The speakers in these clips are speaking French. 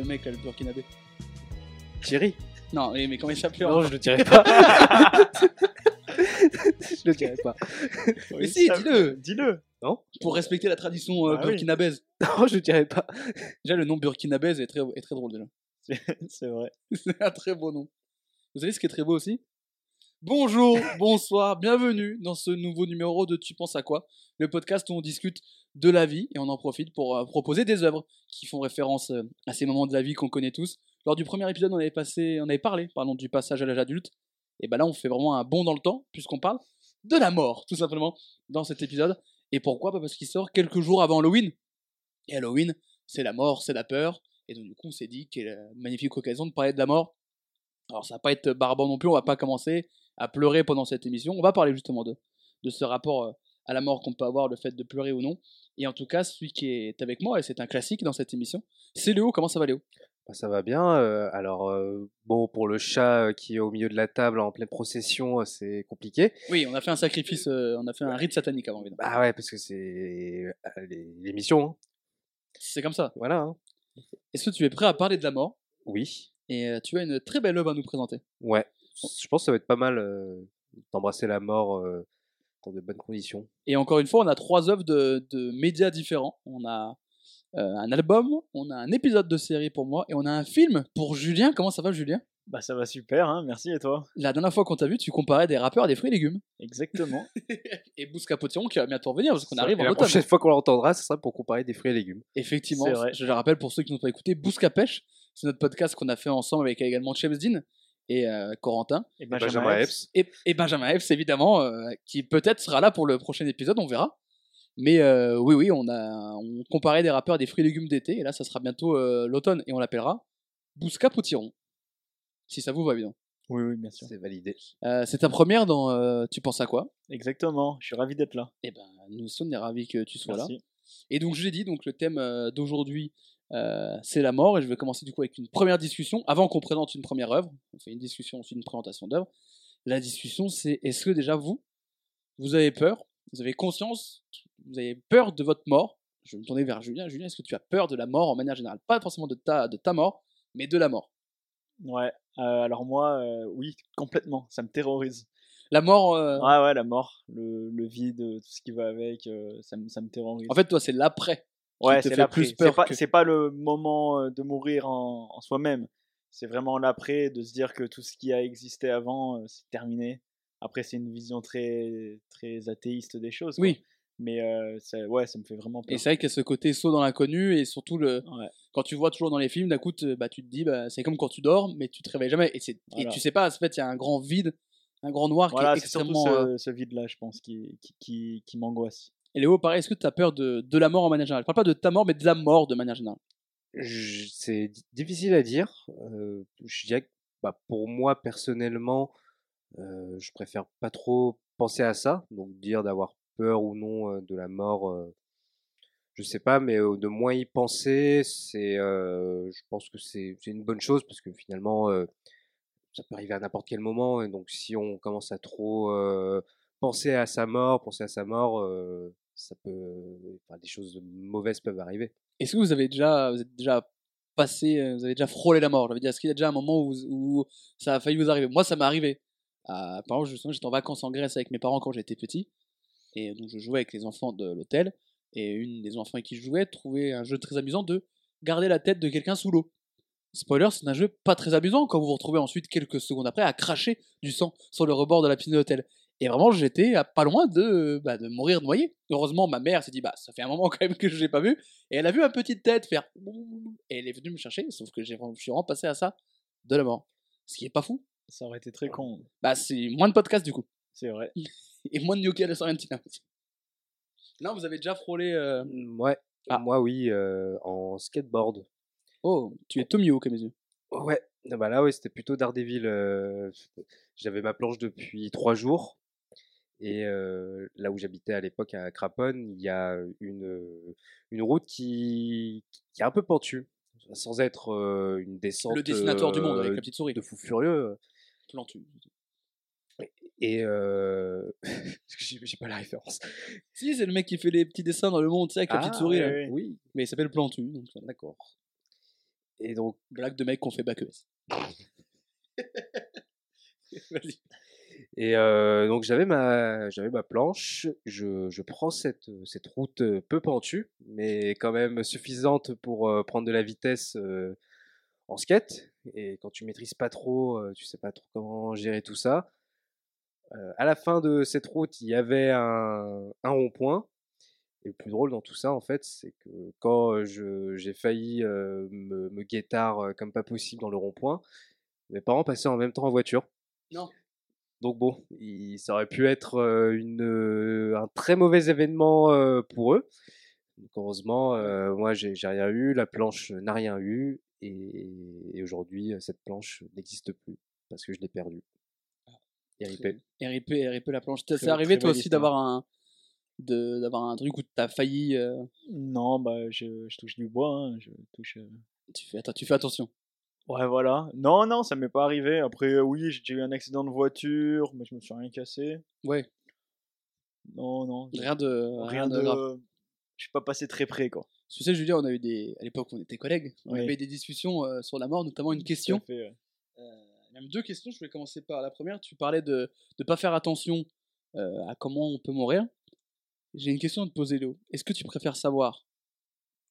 Le mec là, le burkinabé. Thierry Non, mais mais comment il s'appelait Non, je le dirai pas. je le dirai pas. Mais si, dis-le Dis-le. Pour respecter la tradition euh, Bah oui. burkinabèse. Non, je le dirai pas. Déjà, le nom burkinabèse est très, est très drôle déjà. C'est vrai. C'est un très beau nom. Vous savez ce qui est très beau aussi? Bonjour, bonsoir, bienvenue dans ce nouveau numéro de Tu penses à quoi Le podcast où on discute de la vie et on en profite pour euh, proposer des œuvres qui font référence euh, à ces moments de la vie qu'on connaît tous. Lors du premier épisode, on avait, passé, on avait parlé du passage à l'âge adulte. Et ben là, on fait vraiment un bond dans le temps puisqu'on parle de la mort, tout simplement, dans cet épisode. Et pourquoi? Parce qu'il sort quelques jours avant Halloween. Et Halloween, c'est la mort, c'est la peur. Et donc, du coup, on s'est dit quelle euh, magnifique occasion de parler de la mort. Alors, ça va pas être barbant non plus, on va pas commencer à pleurer pendant cette émission. On va parler justement de, de ce rapport euh, à la mort qu'on peut avoir, le fait de pleurer ou non. Et en tout cas, celui qui est avec moi, et c'est un classique dans cette émission, c'est Léo. Comment ça va, Léo? Bah, ça va bien. euh, alors, euh, bon, pour le chat euh, qui est au milieu de la table en pleine procession, c'est compliqué. Oui, on a fait un sacrifice, on a fait un rite satanique avant, évidemment. Bah ouais, parce que c'est l'émission. hein. C'est comme ça. Voilà. hein. Est-ce que tu es prêt à parler de la mort? Oui. Et tu as une très belle œuvre à nous présenter. Ouais. Je pense que ça va être pas mal euh, d'embrasser la mort euh, dans de bonnes conditions. Et encore une fois, on a trois œuvres de, de médias différents. On a euh, un album, on a un épisode de série pour moi, et on a un film pour Julien. Comment ça va, Julien? Bah ça va super, hein. Merci et toi? La dernière fois qu'on t'a vu, tu comparais des rappeurs à des fruits et légumes. Exactement. et Bousca Potiron qui va bientôt revenir parce qu'on arrive en la automne. prochaine fois qu'on l'entendra, ce sera pour comparer des fruits et légumes. Effectivement, je le rappelle pour ceux qui n'ont pas écouté, Bousca Pêche, c'est notre podcast qu'on a fait ensemble avec également James Dean et euh, Corentin. Et Benjamin Epps. Et, et Benjamin Epps, évidemment, euh, qui peut-être sera là pour le prochain épisode, on verra. Mais euh, oui, oui, on a on comparait des rappeurs à des fruits et légumes d'été, et là, ça sera bientôt euh, l'automne, et on l'appellera Bousca Potiron. Si ça vous va bien. Oui, oui, bien sûr. C'est validé. Euh, c'est ta première dans euh, Tu penses à quoi? Exactement. Je suis ravi d'être là. Eh ben, nous sommes ravis que tu sois là. Et donc, je l'ai dit, donc le thème euh, d'aujourd'hui, euh, c'est la mort. Et je vais commencer du coup avec une première discussion. Avant qu'on présente une première œuvre, on fait une discussion, ensuite une présentation d'œuvre. La discussion, c'est est-ce que déjà vous, vous avez peur Vous avez conscience Vous avez peur de votre mort? Je vais me tourner vers Julien. Julien, est-ce que tu as peur de la mort en manière générale? Pas forcément de ta, de ta mort, mais de la mort. Ouais. euh, alors moi, euh, oui, complètement. Ça me terrorise. La mort, euh, Ouais, ouais, la mort, le, le vide, tout ce qui va avec, ça, me, ça me terrorise. en fait, toi, c'est l'après. Ouais, c'est l'après. plus peur C'est pas, que- pas le moment euh, de mourir en, en soi-même. C'est vraiment l'après, de se dire que tout ce qui a existé avant, euh, c'est terminé. Après, c'est une vision très, très athéiste des choses. quoi. Oui. Mais euh, ça, ouais, ça me fait vraiment peur. Et c'est vrai qu'il y a ce côté saut dans l'inconnu et surtout le, Ouais. quand tu vois toujours dans les films, d'un coup, te- bah, tu te dis, bah, c'est comme quand tu dors, mais tu te réveilles jamais. Et, c'est, et Voilà. tu sais pas, en fait, il y a un grand vide, un grand noir Voilà, qui est c'est surtout extrêmement. euh, ce, ce vide-là, je pense, qui, qui, qui, qui m'angoisse. Et Léo, pareil, est-ce que tu as peur de, la mort en manière générale? Je parle pas de ta mort, mais de la mort de manière générale. C'est di- difficile à dire. Euh, je dirais que bah, pour moi, personnellement, euh, je préfère pas trop penser à ça. Donc, dire d'avoir peur ou non euh, de la mort, euh, je sais pas, mais de moins y penser, c'est, je pense que c'est une bonne chose parce que finalement, ça peut arriver à n'importe quel moment. Et donc, si on commence à trop penser à sa mort, penser à sa mort, ça peut, enfin, des choses mauvaises peuvent arriver. Est-ce que vous avez déjà, vous êtes déjà passé, euh, vous avez déjà frôlé la mort? Veux dire, est-ce qu'il y a déjà un moment où, ça a failli vous arriver? Moi, ça m'est arrivé. Euh, par exemple, justement, j'étais en vacances en Grèce avec mes parents quand j'étais petit. Et donc, je jouais avec les enfants de l'hôtel. Et une des enfants avec qui je jouais trouvait un jeu très amusant de garder la tête de quelqu'un sous l'eau. Spoiler, c'est un jeu pas très amusant quand vous vous retrouvez ensuite quelques secondes après à cracher du sang sur le rebord de la piscine de l'hôtel. Et vraiment, j'étais pas loin de, bah, de mourir noyé. Heureusement, ma mère s'est dit, bah, ça fait un moment quand même que je l'ai pas vu. Et elle a vu ma petite tête faire. Et elle est venue me chercher, sauf que je suis vraiment passé à ça de la mort. Ce qui est pas fou. Ça aurait été très con. Bah, c'est moins de podcasts du coup. C'est vrai. Et moins de la Sorrentina aussi. Non, vous avez déjà frôlé. euh, Mm, Ouais, Ah. moi oui, euh, en skateboard. Oh, tu es Tomio, comme mes yeux. Ouais, ah bah là, ouais, c'était plutôt Daredevil. euh, J'avais ma planche depuis trois jours. Et euh, là où j'habitais à l'époque à Craponne, il y a une, une route qui, qui est un peu pentue, sans être euh, une descente Le dessinateur du monde avec la petite souris. de fou furieux. Plantu. Et euh... j'ai pas la référence. Si, c'est le mec qui fait les petits dessins dans le monde, tu sais, avec la petite Ah, souris. Oui, Mais il s'appelle Plantu. Donc, d'accord. Et donc, Blague de mec qu'on fait bac ES. Vas-y. Et euh, donc j'avais ma, j'avais ma planche. Je, je prends cette, cette route euh, peu pentue, mais quand même suffisante pour euh, prendre de la vitesse euh, en skate. Et quand tu maîtrises pas trop, euh, tu sais pas trop comment gérer tout ça. À la fin de cette route, il y avait un, un rond-point. Et le plus drôle dans tout ça, en fait, c'est que quand j'ai failli me, me guettard comme pas possible dans le rond-point, mes parents passaient en même temps en voiture. Non. Donc bon, il, ça aurait pu être euh, une, euh, un très mauvais événement euh, pour eux. Donc heureusement, euh, moi j'ai j'ai rien eu, la planche n'a rien eu, et, et aujourd'hui cette planche n'existe plus parce que je l'ai perdue. RIP. RIP, RIP la planche. C'est arrivé toi aussi histoire. d'avoir un de d'avoir un truc où t'as failli euh, Non, bah, je, je touche du bois, hein, je touche. euh, tu fais attends, tu fais attention. Ouais, voilà. Non, non, ça m'est pas arrivé. Après, euh, oui, j'ai eu un accident de voiture, mais je me suis rien cassé. Ouais, Non, non. rien de rien, de. Je suis pas passé très près, quoi. Tu sais Julien, on a eu des à l'époque on était collègues, on Oui. avait des discussions euh, sur la mort, notamment une Tout à question fait, ouais. Euh, même deux questions. Je voulais commencer par la première. Tu parlais de ne pas faire attention euh, à comment on peut mourir. J'ai une question à te poser, Léo. Est-ce que tu préfères savoir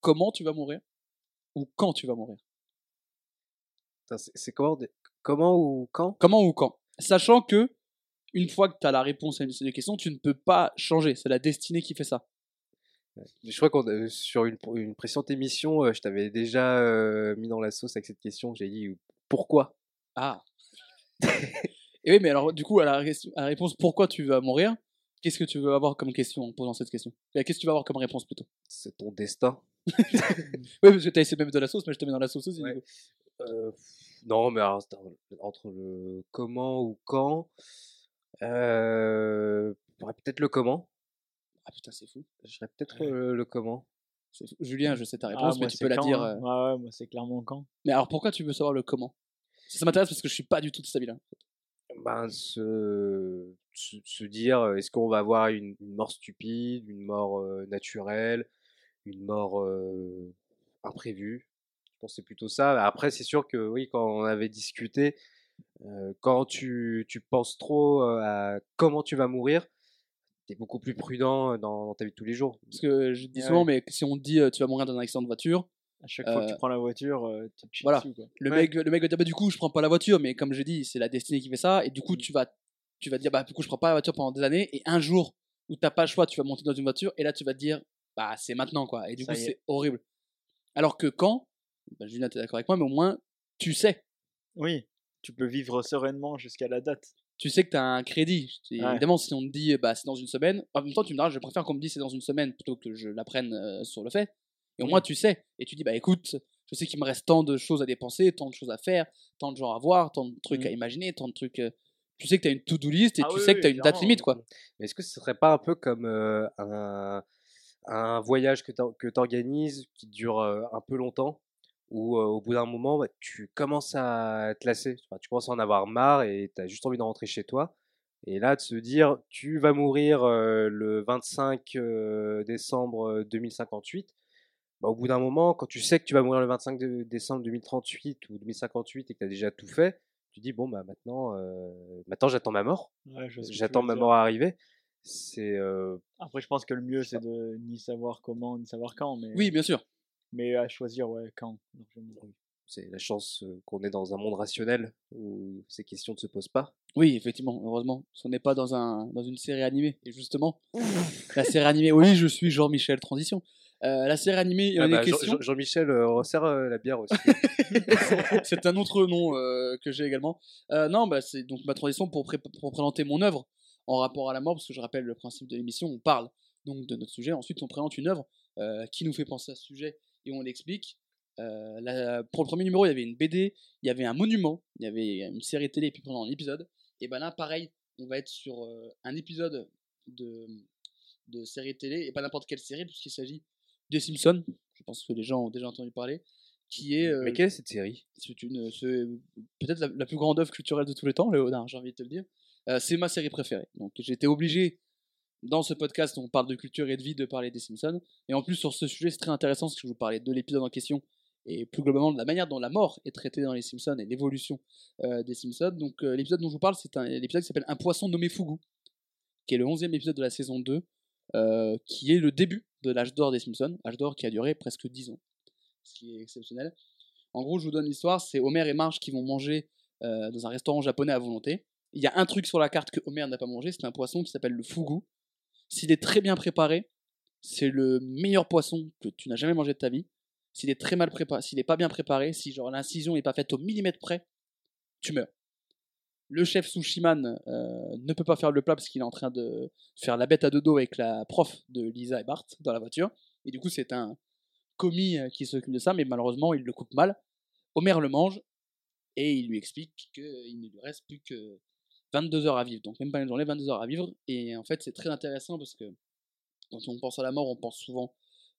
comment tu vas mourir ou quand tu vas mourir? C'est comment, comment ou quand? Comment ou quand? Sachant que, une fois que tu as la réponse à une de ces questions, tu ne peux pas changer. C'est la destinée qui fait ça. Je crois qu'on a- sur une, une précédente émission, euh, je t'avais déjà euh, mis dans la sauce avec cette question. J'ai dit pourquoi? Ah Et oui, mais alors, du coup, à la, question- à la réponse pourquoi tu vas mourir, qu'est-ce que tu veux avoir comme question en posant cette question? Euh, Qu'est-ce que tu vas avoir comme réponse plutôt? C'est ton destin. Oui, parce que tu as essayé de me mettre de la sauce, mais je te mets dans la sauce aussi. Ouais. Euh, non, mais alors, entre le comment ou quand, euh, peut-être le comment. Ah putain, c'est fou. Je dirais peut-être Ouais. euh, le comment. Julien, je sais ta Ah, réponse, mais tu peux la quand, dire. hein. euh, Ouais, ouais, moi, c'est clairement quand. Mais alors pourquoi tu veux savoir le comment? Ça, ça m'intéresse parce que je suis pas du tout de là Ben, se, se, se dire, euh, est-ce qu'on va avoir une, une mort stupide, une mort euh, naturelle, une mort euh, imprévue? C'est plutôt ça. Après, c'est sûr que oui, quand on avait discuté, euh, quand tu, tu penses trop euh, à comment tu vas mourir, tu es beaucoup plus prudent dans, dans ta vie de tous les jours. Parce que je dis Ouais. souvent, mais si on te dit euh, tu vas mourir dans un accident de voiture, À chaque fois que Euh, tu prends la voiture, euh, tu voilà. dessus, quoi. le, Ouais. mec, le mec va dire bah du coup je prends pas la voiture, mais comme je dis, c'est la destinée qui fait ça, et du coup Mm. tu vas, tu vas dire bah du coup je prends pas la voiture pendant des années, et un jour où t'as pas le choix, tu vas monter dans une voiture, et là tu vas te dire bah c'est maintenant quoi, et du Ça coup c'est horrible. Alors que quand, bah, Julien t'es d'accord avec moi, mais au moins tu sais, Oui, tu peux vivre sereinement jusqu'à la date. tu sais que tu as un crédit. Et Ouais. Évidemment, si on te dit bah, c'est dans une semaine, en même temps, tu me diras, je préfère qu'on me dise c'est dans une semaine plutôt que je l'apprenne euh, sur le fait. Et au moins, tu sais. Et tu dis, bah écoute, je sais qu'il me reste tant de choses à dépenser, tant de choses à faire, tant de gens à voir, tant de trucs à imaginer, tant de trucs. euh, Tu sais que tu as une to-do list et Ah tu oui, sais que tu as une date limite, quoi. Mais est-ce que ce serait pas un peu comme euh, un, un voyage que tu organises qui dure euh, un peu longtemps, où euh, au bout d'un moment, bah, tu commences à te lasser, Enfin, tu commences à en avoir marre et tu as juste envie de rentrer chez toi. Et là, de se dire, tu vas mourir euh, le 25 euh, décembre 2058, bah, au bout d'un moment, quand tu sais que tu vas mourir le 25 de- décembre 2038 ou 2058 et que tu as déjà tout fait, tu dis, bon, bah maintenant, euh, maintenant j'attends ma mort. Ouais, J'attends ma mort à arriver. C'est euh, Après, je pense que le mieux, c'est de ni savoir comment, ni savoir quand, mais, Oui, bien sûr. Mais à choisir, ouais, quand. c'est la chance qu'on est dans un monde rationnel où ces questions ne se posent pas. Oui, effectivement, heureusement. Parce qu'on n'est pas dans, un, dans une série animée. Et justement, la série animée, oui, je suis Jean-Michel Transition. Euh, la série animée, il y a Ah bah, Jean- questions. Jean- Jean-Michel euh, resserre euh, la bière aussi. c'est un autre nom que j'ai également. Euh, non, bah, c'est donc ma transition pour, pré- pour présenter mon œuvre en rapport à la mort, parce que je rappelle le principe de l'émission, on parle donc de notre sujet, ensuite on présente une œuvre qui nous fait penser à ce sujet et on l'explique. Euh, la- pour le premier numéro, il y avait une BD, il y avait un monument, il y avait une série télé et puis pendant un épisode. Et ben là, pareil, on va être sur euh, un épisode de, de série télé, et pas n'importe quelle série, puisqu'il s'agit des Simpsons. Je pense que les gens ont déjà entendu parler. Qui est euh, Mais quelle est cette série? c'est une, peut-être la, la plus grande œuvre culturelle de tous les temps, Léonard, j'ai envie de te le dire. C'est ma série préférée. Donc j'ai été obligé, dans ce podcast on parle de culture et de vie, de parler des Simpsons. Et en plus, sur ce sujet, c'est très intéressant parce que je vous parlais de l'épisode en question et plus globalement de la manière dont la mort est traitée dans les Simpsons et l'évolution euh, des Simpsons. Donc euh, l'épisode dont je vous parle, c'est un l'épisode qui s'appelle Un poisson nommé Fugu, qui est le 11e épisode de la saison 2, euh, qui est le début de l'âge d'or des Simpsons, âge d'or qui a duré presque 10 ans, ce qui est exceptionnel. En gros, je vous donne l'histoire, c'est Homer et Marge qui vont manger dans un restaurant japonais à volonté. Il y a un truc sur la carte que Homer n'a pas mangé, c'est un poisson qui s'appelle le fugu. S'il est très bien préparé, c'est le meilleur poisson que tu n'as jamais mangé de ta vie. S'il est très mal préparé, s'il est pas bien préparé, si genre l'incision est pas faite au millimètre près, tu meurs. Le chef Sushiman euh, ne peut pas faire le plat parce qu'il est en train de faire la bête à deux dos avec la prof de Lisa et Bart dans la voiture. Et du coup, c'est un commis euh, qui s'occupe de ça, mais malheureusement, il le coupe mal. Homer le mange et il lui explique qu'il ne lui reste plus que 22 heures à vivre. Donc, même pas une journée, 22 heures à vivre. Et en fait, c'est très intéressant parce que quand on pense à la mort, on pense souvent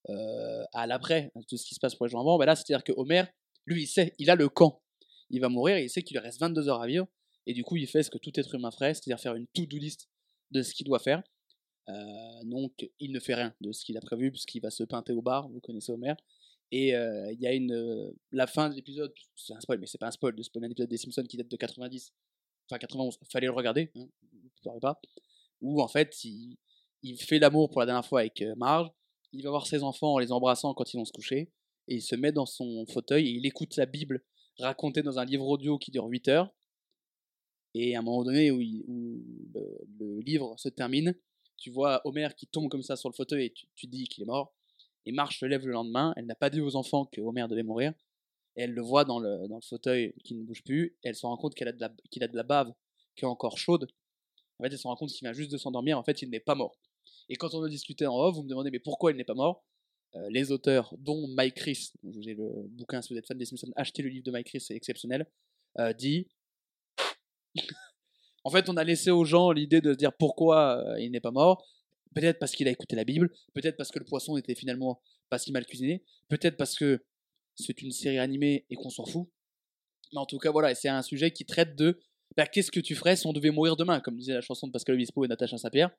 euh, à l'après, à tout ce qui se passe pour les gens avant. Ben là, c'est-à-dire que Homer, lui, il sait, il a le camp. Il va mourir il sait qu'il lui reste 22 heures à vivre. Et du coup, il fait ce que tout être humain ferait, c'est-à-dire faire une to-do list de ce qu'il doit faire. Euh, donc, il ne fait rien de ce qu'il a prévu, puisqu'il va se peinter au bar, vous connaissez Homer. Et euh, il y a une. la fin de l'épisode, c'est un spoil, mais c'est pas un spoil de spoiler un épisode des Simpsons qui date de 90, enfin 91, fallait le regarder, hein, vous ne pas. Où en fait, il, il fait l'amour pour la dernière fois avec euh, Marge, il va voir ses enfants en les embrassant quand ils vont se coucher, et il se met dans son fauteuil et il écoute sa Bible racontée dans un livre audio qui dure 8 heures. Et à un moment donné où, le livre se termine, tu vois Homer qui tombe comme ça sur le fauteuil et tu, tu dis qu'il est mort. Et Marge se lève le lendemain, elle n'a pas dit aux enfants que Homer devait mourir. Elle le voit dans le, fauteuil qui ne bouge plus, elle se rend compte qu'il a de la bave qui est encore chaude. En fait, elle se rend compte qu'il vient juste de s'endormir, en fait, il n'est pas mort. Et quand on a discuté en off, vous me demandez, mais pourquoi il n'est pas mort? Euh, Les auteurs, dont Mike Chris, je vous ai le bouquin, si vous êtes fan des Simpsons, achetez le livre de Mike Chris, c'est exceptionnel, euh, dit en fait, on a laissé aux gens l'idée de se dire pourquoi euh, il n'est pas mort. Peut-être parce qu'il a écouté la Bible, peut-être parce que le poisson était finalement pas si mal cuisiné, peut-être parce que c'est une série animée et qu'on s'en fout. Mais en tout cas, voilà, c'est un sujet qui traite de bah, qu'est-ce que tu ferais si on devait mourir demain, comme disait la chanson de Pascal Obispo et Natacha Saint-Pierre.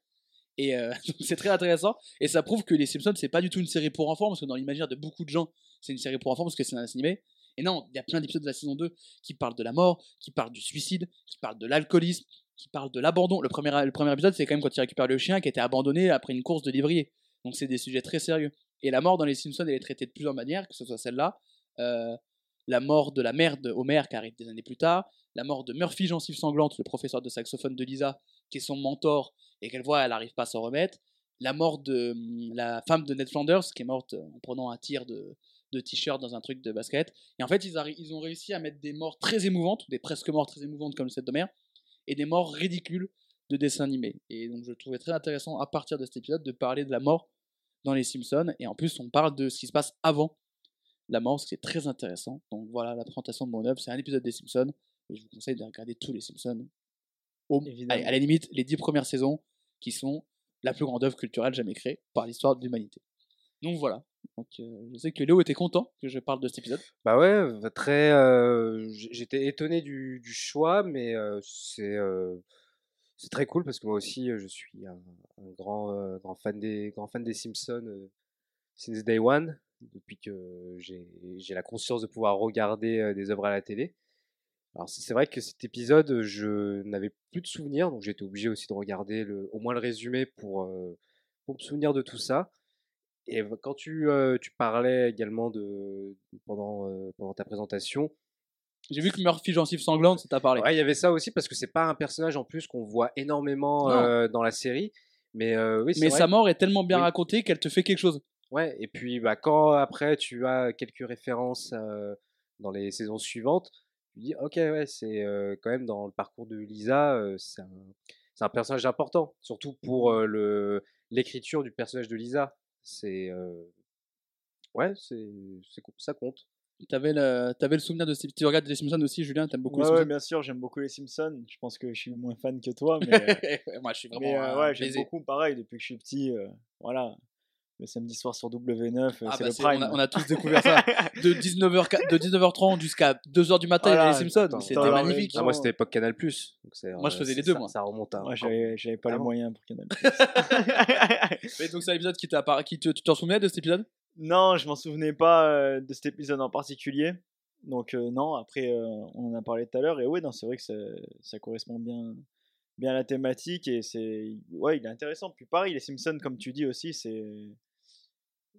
Et euh, c'est très intéressant. Et ça prouve que Les Simpsons, c'est pas du tout une série pour enfants, parce que dans l'imaginaire de beaucoup de gens, c'est une série pour enfants parce que c'est un animé. Et non, il y a plein d'épisodes de la saison 2 qui parlent de la mort, qui parlent du suicide, qui parlent de l'alcoolisme, qui parlent de l'abandon. Le premier, le premier épisode, c'est quand même quand il récupère le chien qui était abandonné après une course de livrier. Donc c'est des sujets très sérieux. Et la mort dans les Simpsons, elle est traitée de plusieurs manières, que ce soit celle-là, euh, la mort de la mère de Homer qui arrive des années plus tard, la mort de Murphy Gencive Sanglante, le professeur de saxophone de Lisa, qui est son mentor et qu'elle voit, elle n'arrive pas à s'en remettre, la mort de hum, la femme de Ned Flanders qui est morte en prenant un tir de, t-shirt dans un truc de basket. Et en fait, ils, ont réussi à mettre des morts très émouvantes, ou des presque morts très émouvantes comme celle d'Homer, et des morts ridicules de dessins animés. Et donc je trouvais très intéressant à partir de cet épisode de parler de la mort dans les Simpsons, et en plus on parle de ce qui se passe avant la mort, ce qui est très intéressant. Donc voilà la présentation de mon œuvre, c'est un épisode des Simpsons, et je vous conseille de regarder tous les Simpsons. Au- allez, à la limite, les dix premières saisons qui sont la plus grande œuvre culturelle jamais créée par l'histoire de l'humanité. Donc voilà. Donc, euh, je sais que Léo était content que je parle de cet épisode. Bah ouais, très. euh, J'étais étonné du, du choix, mais euh, c'est c'est très cool parce que moi aussi, je suis un, grand fan des grand fan des Simpsons since day one, depuis que j'ai la conscience de pouvoir regarder des œuvres à la télé. Alors c'est vrai que cet épisode, je n'avais plus de souvenirs, donc j'étais obligé aussi de regarder au moins le résumé pour me souvenir de tout ça. Et quand tu, parlais également de pendant ta présentation, J'ai vu que Murphy Gencive Sanglante, ça t'a parlé. ouais, il y avait ça aussi parce que c'est pas un personnage en plus qu'on voit énormément euh, dans la série, mais euh, oui, Mais vrai. sa mort est tellement bien Oui. racontée qu'elle te fait quelque chose. Ouais, et puis bah, quand après tu as quelques références euh, dans les saisons suivantes, tu dis ok ouais c'est euh, quand même dans le parcours de Lisa, c'est un, un personnage important, surtout pour le l'écriture du personnage de Lisa. C'est ouais c'est ça compte. T'avais le, t'avais le souvenir de ces Tu regardes les Simpsons aussi, Julien, t'aimes beaucoup Ouais, les ouais, Simpsons? bien sûr, j'aime beaucoup les Simpsons. Je pense que je suis moins fan que toi, mais, euh, Moi, je suis vraiment mais, euh, ouais, j'aime beaucoup. Pareil, depuis que je suis petit, euh, voilà. Le samedi soir sur W9, euh, Ah c'est bah le prime. on, a, on a tous découvert ça. De 19h, de 19h30 jusqu'à 2h du matin, il y avait Voilà, les Simpsons. C'était magnifique. Ah, moi c'était époque Canal Plus. Moi, je faisais les deux, moi. Ça remonte à. Moi, j'avais j'avais pas Ah les bon? moyens pour Canal+. Mais donc, c'est un épisode qui t'a qui te, tu t'en souvenais de cet épisode? Non, je m'en souvenais pas euh, de cet épisode en particulier. Donc euh, non, après euh, on en a parlé tout à l'heure et oui, c'est vrai que ça, correspond bien bien à la thématique et c'est ouais, il est intéressant. Puis pareil, les Simpsons comme tu dis aussi, c'est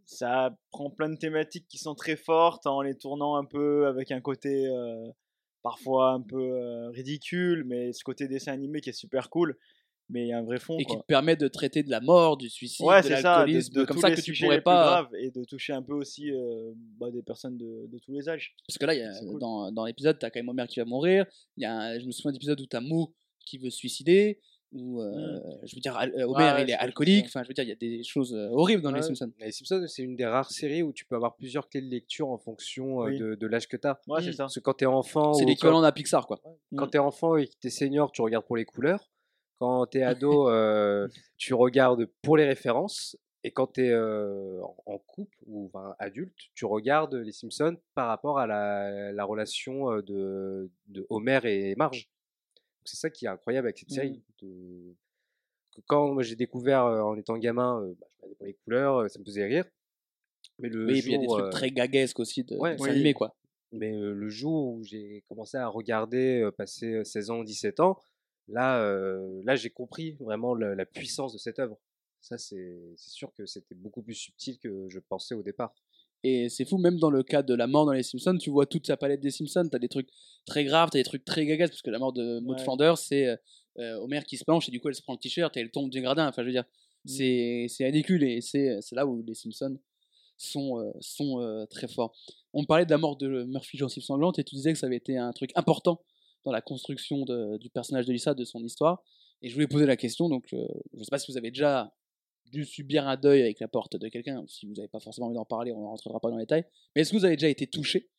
ça prend plein de thématiques qui sont très fortes en les tournant un peu avec un côté parfois un peu ridicule, mais ce côté dessin animé qui est super cool. Mais il y a un vrai fond. Et qui quoi. te permet de traiter de la mort, du suicide, Ouais, de c'est ça, de, l'alcoolisme, de comme tous ça les que tu pourrais pas. et de toucher un peu aussi euh, bah, des personnes de, de tous les âges. Parce que là, y a- cool. dans, dans l'épisode, t'as quand même Homer qui va mourir. Il y a un- je me souviens d'épisode où t'as Mo qui veut se suicider. Ou, euh, je veux dire, euh, Homer, ouais, il est alcoolique. Enfin, je veux dire, il y a des choses euh, horribles dans les Simpsons. Les Simpsons, c'est une des rares séries où tu peux avoir plusieurs clés de lecture en fonction euh, Oui. de, de l'âge que tu as. Ouais, c'est ça. Parce que quand tu es enfant, C'est l'équivalent d'un Pixar, quoi. quand tu es enfant et que tu es senior, tu regardes pour les couleurs. Quand tu es ado, euh, tu regardes pour les références. Et quand tu es en en couple ou enfin, adulte, tu regardes les Simpsons par rapport à la, la relation euh, de, de Homer et Marge. C'est ça qui est incroyable avec cette Mm. série. de- quand j'ai découvert euh, en étant gamin, euh, bah, je regardais pour les couleurs, euh, ça me faisait rire. Mais le Oui, et puis il y a des trucs euh, très gaguesques aussi de ouais. Oui. animés, quoi. mais euh, le jour où j'ai commencé à regarder, euh, passer euh, 16 ans, 17 ans, là, euh, là j'ai compris vraiment la, la puissance de cette œuvre. Ça, c'est sûr que c'était beaucoup plus subtil que je pensais au départ. Et c'est fou, même dans le cas de la mort dans les Simpsons, tu vois toute sa palette des Simpsons. T'as des trucs très graves, t'as des trucs très gagas, parce que la mort de Maud Ouais. Flanders, c'est euh, Homer qui se penche et du coup elle se prend le t-shirt et elle tombe du gradin. Enfin, je veux dire, Mm. c'est c'est ridicule et c'est c'est là où les Simpsons sont, euh, sont euh, très forts. On parlait de la mort de Murphy gencive sanglante et tu disais que ça avait été un truc important dans la construction de- du personnage de Lisa, de son histoire. Et je voulais poser la question, donc euh, je sais pas si vous avez déjà dû subir un deuil avec la porte de quelqu'un, si vous n'avez pas forcément envie d'en parler, on ne rentrera pas dans les détails, mais est-ce que vous avez déjà été touché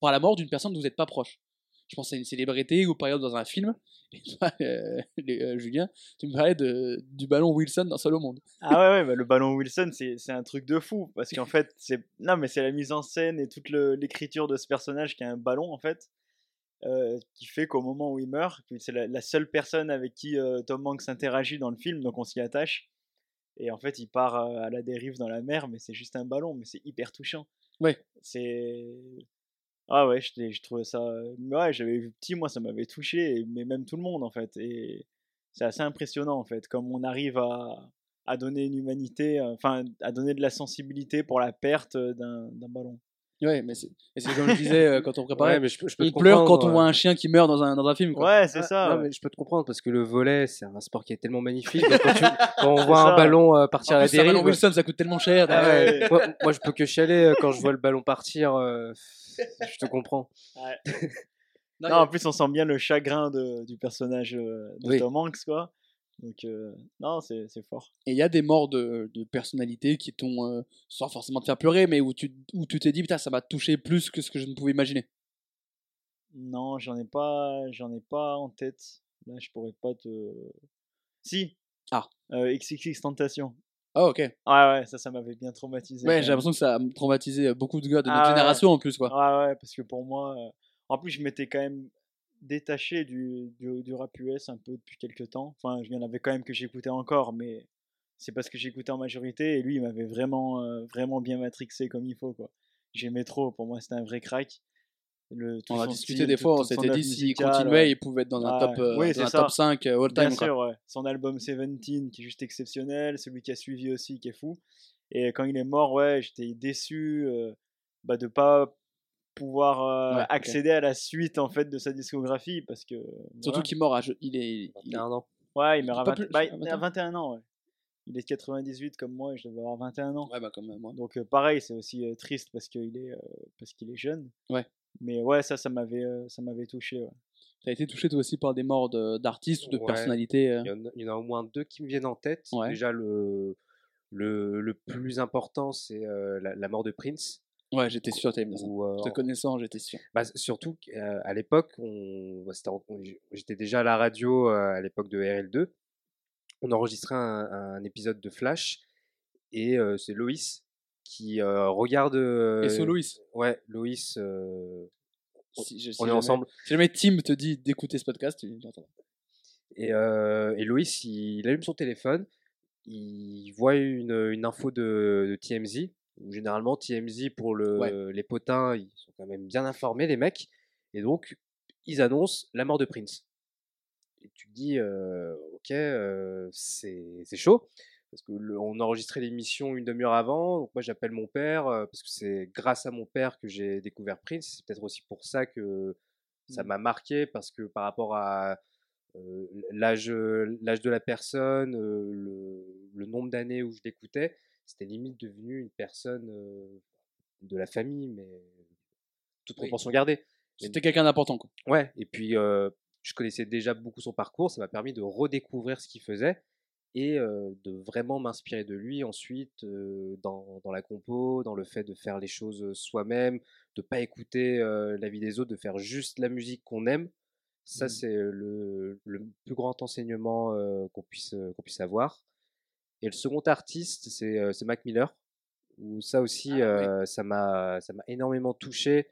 par la mort d'une personne dont vous n'êtes pas proche? Je pense à une célébrité ou par exemple dans un film, et toi, euh, euh, Julien, tu me parlais de, du ballon Wilson dans Seul au monde. Ah ouais, ouais bah, le ballon Wilson, c'est un truc de fou. Parce qu'en fait, c'est la mise en scène et toute l'écriture de ce personnage qui a un ballon, en fait, euh, qui fait qu'au moment où il meurt, c'est la, la seule personne avec qui euh, Tom Hanks interagit dans le film, donc on s'y attache. Et en fait, il part euh, à la dérive dans la mer, mais c'est juste un ballon, mais c'est hyper touchant. Ouais. C'est. Ah ouais, je, trouvais ça. Ouais, j'avais vu petit, moi, ça m'avait touché, mais même tout le monde, en fait. Et c'est assez impressionnant, en fait, comme on arrive à, à donner une humanité, enfin, à donner de la sensibilité pour la perte d'un ballon. Ouais, mais c'est comme je disais euh, quand on préparait, Ouais, mais je, peux- je peux on te pleure quand on voit un chien qui meurt dans un, dans un film. Quoi. Ouais, c'est Ah, ça. non, mais je peux te comprendre parce que le volet, c'est un sport qui est tellement magnifique. Donc, quand, tu- quand on voit ça. un ballon euh, partir En à la plus, un ballon dérive, Wilson, ça coûte tellement cher. Ah ouais. moi, moi, je peux que chialer euh, quand je vois le ballon partir. euh, je te comprends. Non, il en plus, on sent bien le chagrin de, du personnage de Oui. Tom Hanks, quoi. Donc, euh, non, c'est fort. Et il y a des morts de, de personnalités qui t'ont, euh, sans forcément te faire pleurer, mais où tu où tu t'es dit, putain, ça m'a touché plus que ce que je ne pouvais imaginer. Non, j'en ai pas, j'en ai pas en tête. Là, je pourrais pas te. Si. Ah. Euh, XXX Tentation. Ah, ok. Ouais, Ouais, ouais, ça, ça m'avait bien traumatisé. quand j'ai l'impression que ça a traumatisé beaucoup de gars de notre Ah ouais. génération en plus, quoi. Ouais, ouais, parce que pour moi, euh, en plus, je m'étais quand même détaché du, du, du rap US un peu depuis quelques temps. Enfin, il y en avait quand même que j'écoutais encore, mais c'est parce que j'écoutais en majorité et lui, il m'avait vraiment, euh, vraiment bien matrixé comme il faut, quoi. J'aimais trop, pour moi, c'était un vrai crack. Le, On a discuté style, des tout- fois, on s'était dit s'il continuait, ouais. il pouvait être dans un top, euh, Oui, dans c'est un top 5 euh, all Bien time. quoi. sûr, ouais. Son album Seventeen qui est juste exceptionnel, celui qui a suivi aussi qui est fou. Et quand il est mort, ouais, j'étais déçu euh, bah, de pas pouvoir euh, Ouais, accéder à la suite en fait de sa discographie parce que Surtout voilà. qu'il est mort à. Il est. il est- 21 ans. ouais, il meurt à pas 20 plus- bah, à il a 21. 21 ans, ouais. Il est de 98 comme moi et je devais avoir 21 ans. Ouais, bah, comme moi. Donc euh, pareil, c'est aussi euh, triste parce qu'il est euh, parce qu'il est jeune. Ouais. Mais ouais, ça ça m'avait euh, ça m'avait touché, ouais. T'as été touché toi aussi par des morts de- d'artistes ou de Ouais. personnalités euh, Il y, en a, il y en a au moins deux qui me viennent en tête. Ouais. Déjà, le, le, le plus important, c'est euh, la, la mort de Prince. Ouais, j'étais sûr t'allais me dire ça. Où, euh, Te connaissant, j'étais sûr. bah, surtout l'époque, on, c'était en- on- j'étais déjà à la radio euh, à l'époque de RL2. On enregistrait un, un épisode de Flash et euh, c'est Loïs qui euh, regarde. euh, Et sur Loïs, Ouais, Loïs. euh, si, je- si on est jamais- ensemble. Si jamais Tim te dit d'écouter ce podcast, tu l'entends. Et, euh, et Loïs, il, il allume son téléphone, il voit une, une info de, de TMZ où généralement TMZ pour le, Ouais. les potins, ils sont quand même bien informés, les mecs. Et donc, ils annoncent la mort de Prince. Et tu te dis, euh, ok, euh, c'est chaud. Parce que le- on enregistrait l'émission une demi-heure avant. Donc moi, j'appelle mon père, euh, parce que c'est grâce à mon père que j'ai découvert Prince. C'est peut-être aussi pour ça que ça Mm. m'a marqué, parce que par rapport à l'âge de la personne, le, le nombre d'années où je l'écoutais, c'était limite devenu une personne euh, de la famille, mais toute Oui. proportion gardée. C'était quelqu'un d'important, quoi. Ouais, et puis euh, je connaissais déjà beaucoup son parcours, ça m'a permis de redécouvrir ce qu'il faisait et euh, de vraiment m'inspirer de lui ensuite euh, dans, dans la compo, dans le fait de faire les choses soi-même, de pas écouter euh, l'avis des autres, de faire juste la musique qu'on aime. Ça, Mhm. c'est le, le plus grand enseignement qu'on puisse, qu'on puisse avoir. Et le second artiste, c'est euh, Mac Miller, où ça aussi, Ah, euh, ça m'a ça m'a énormément touché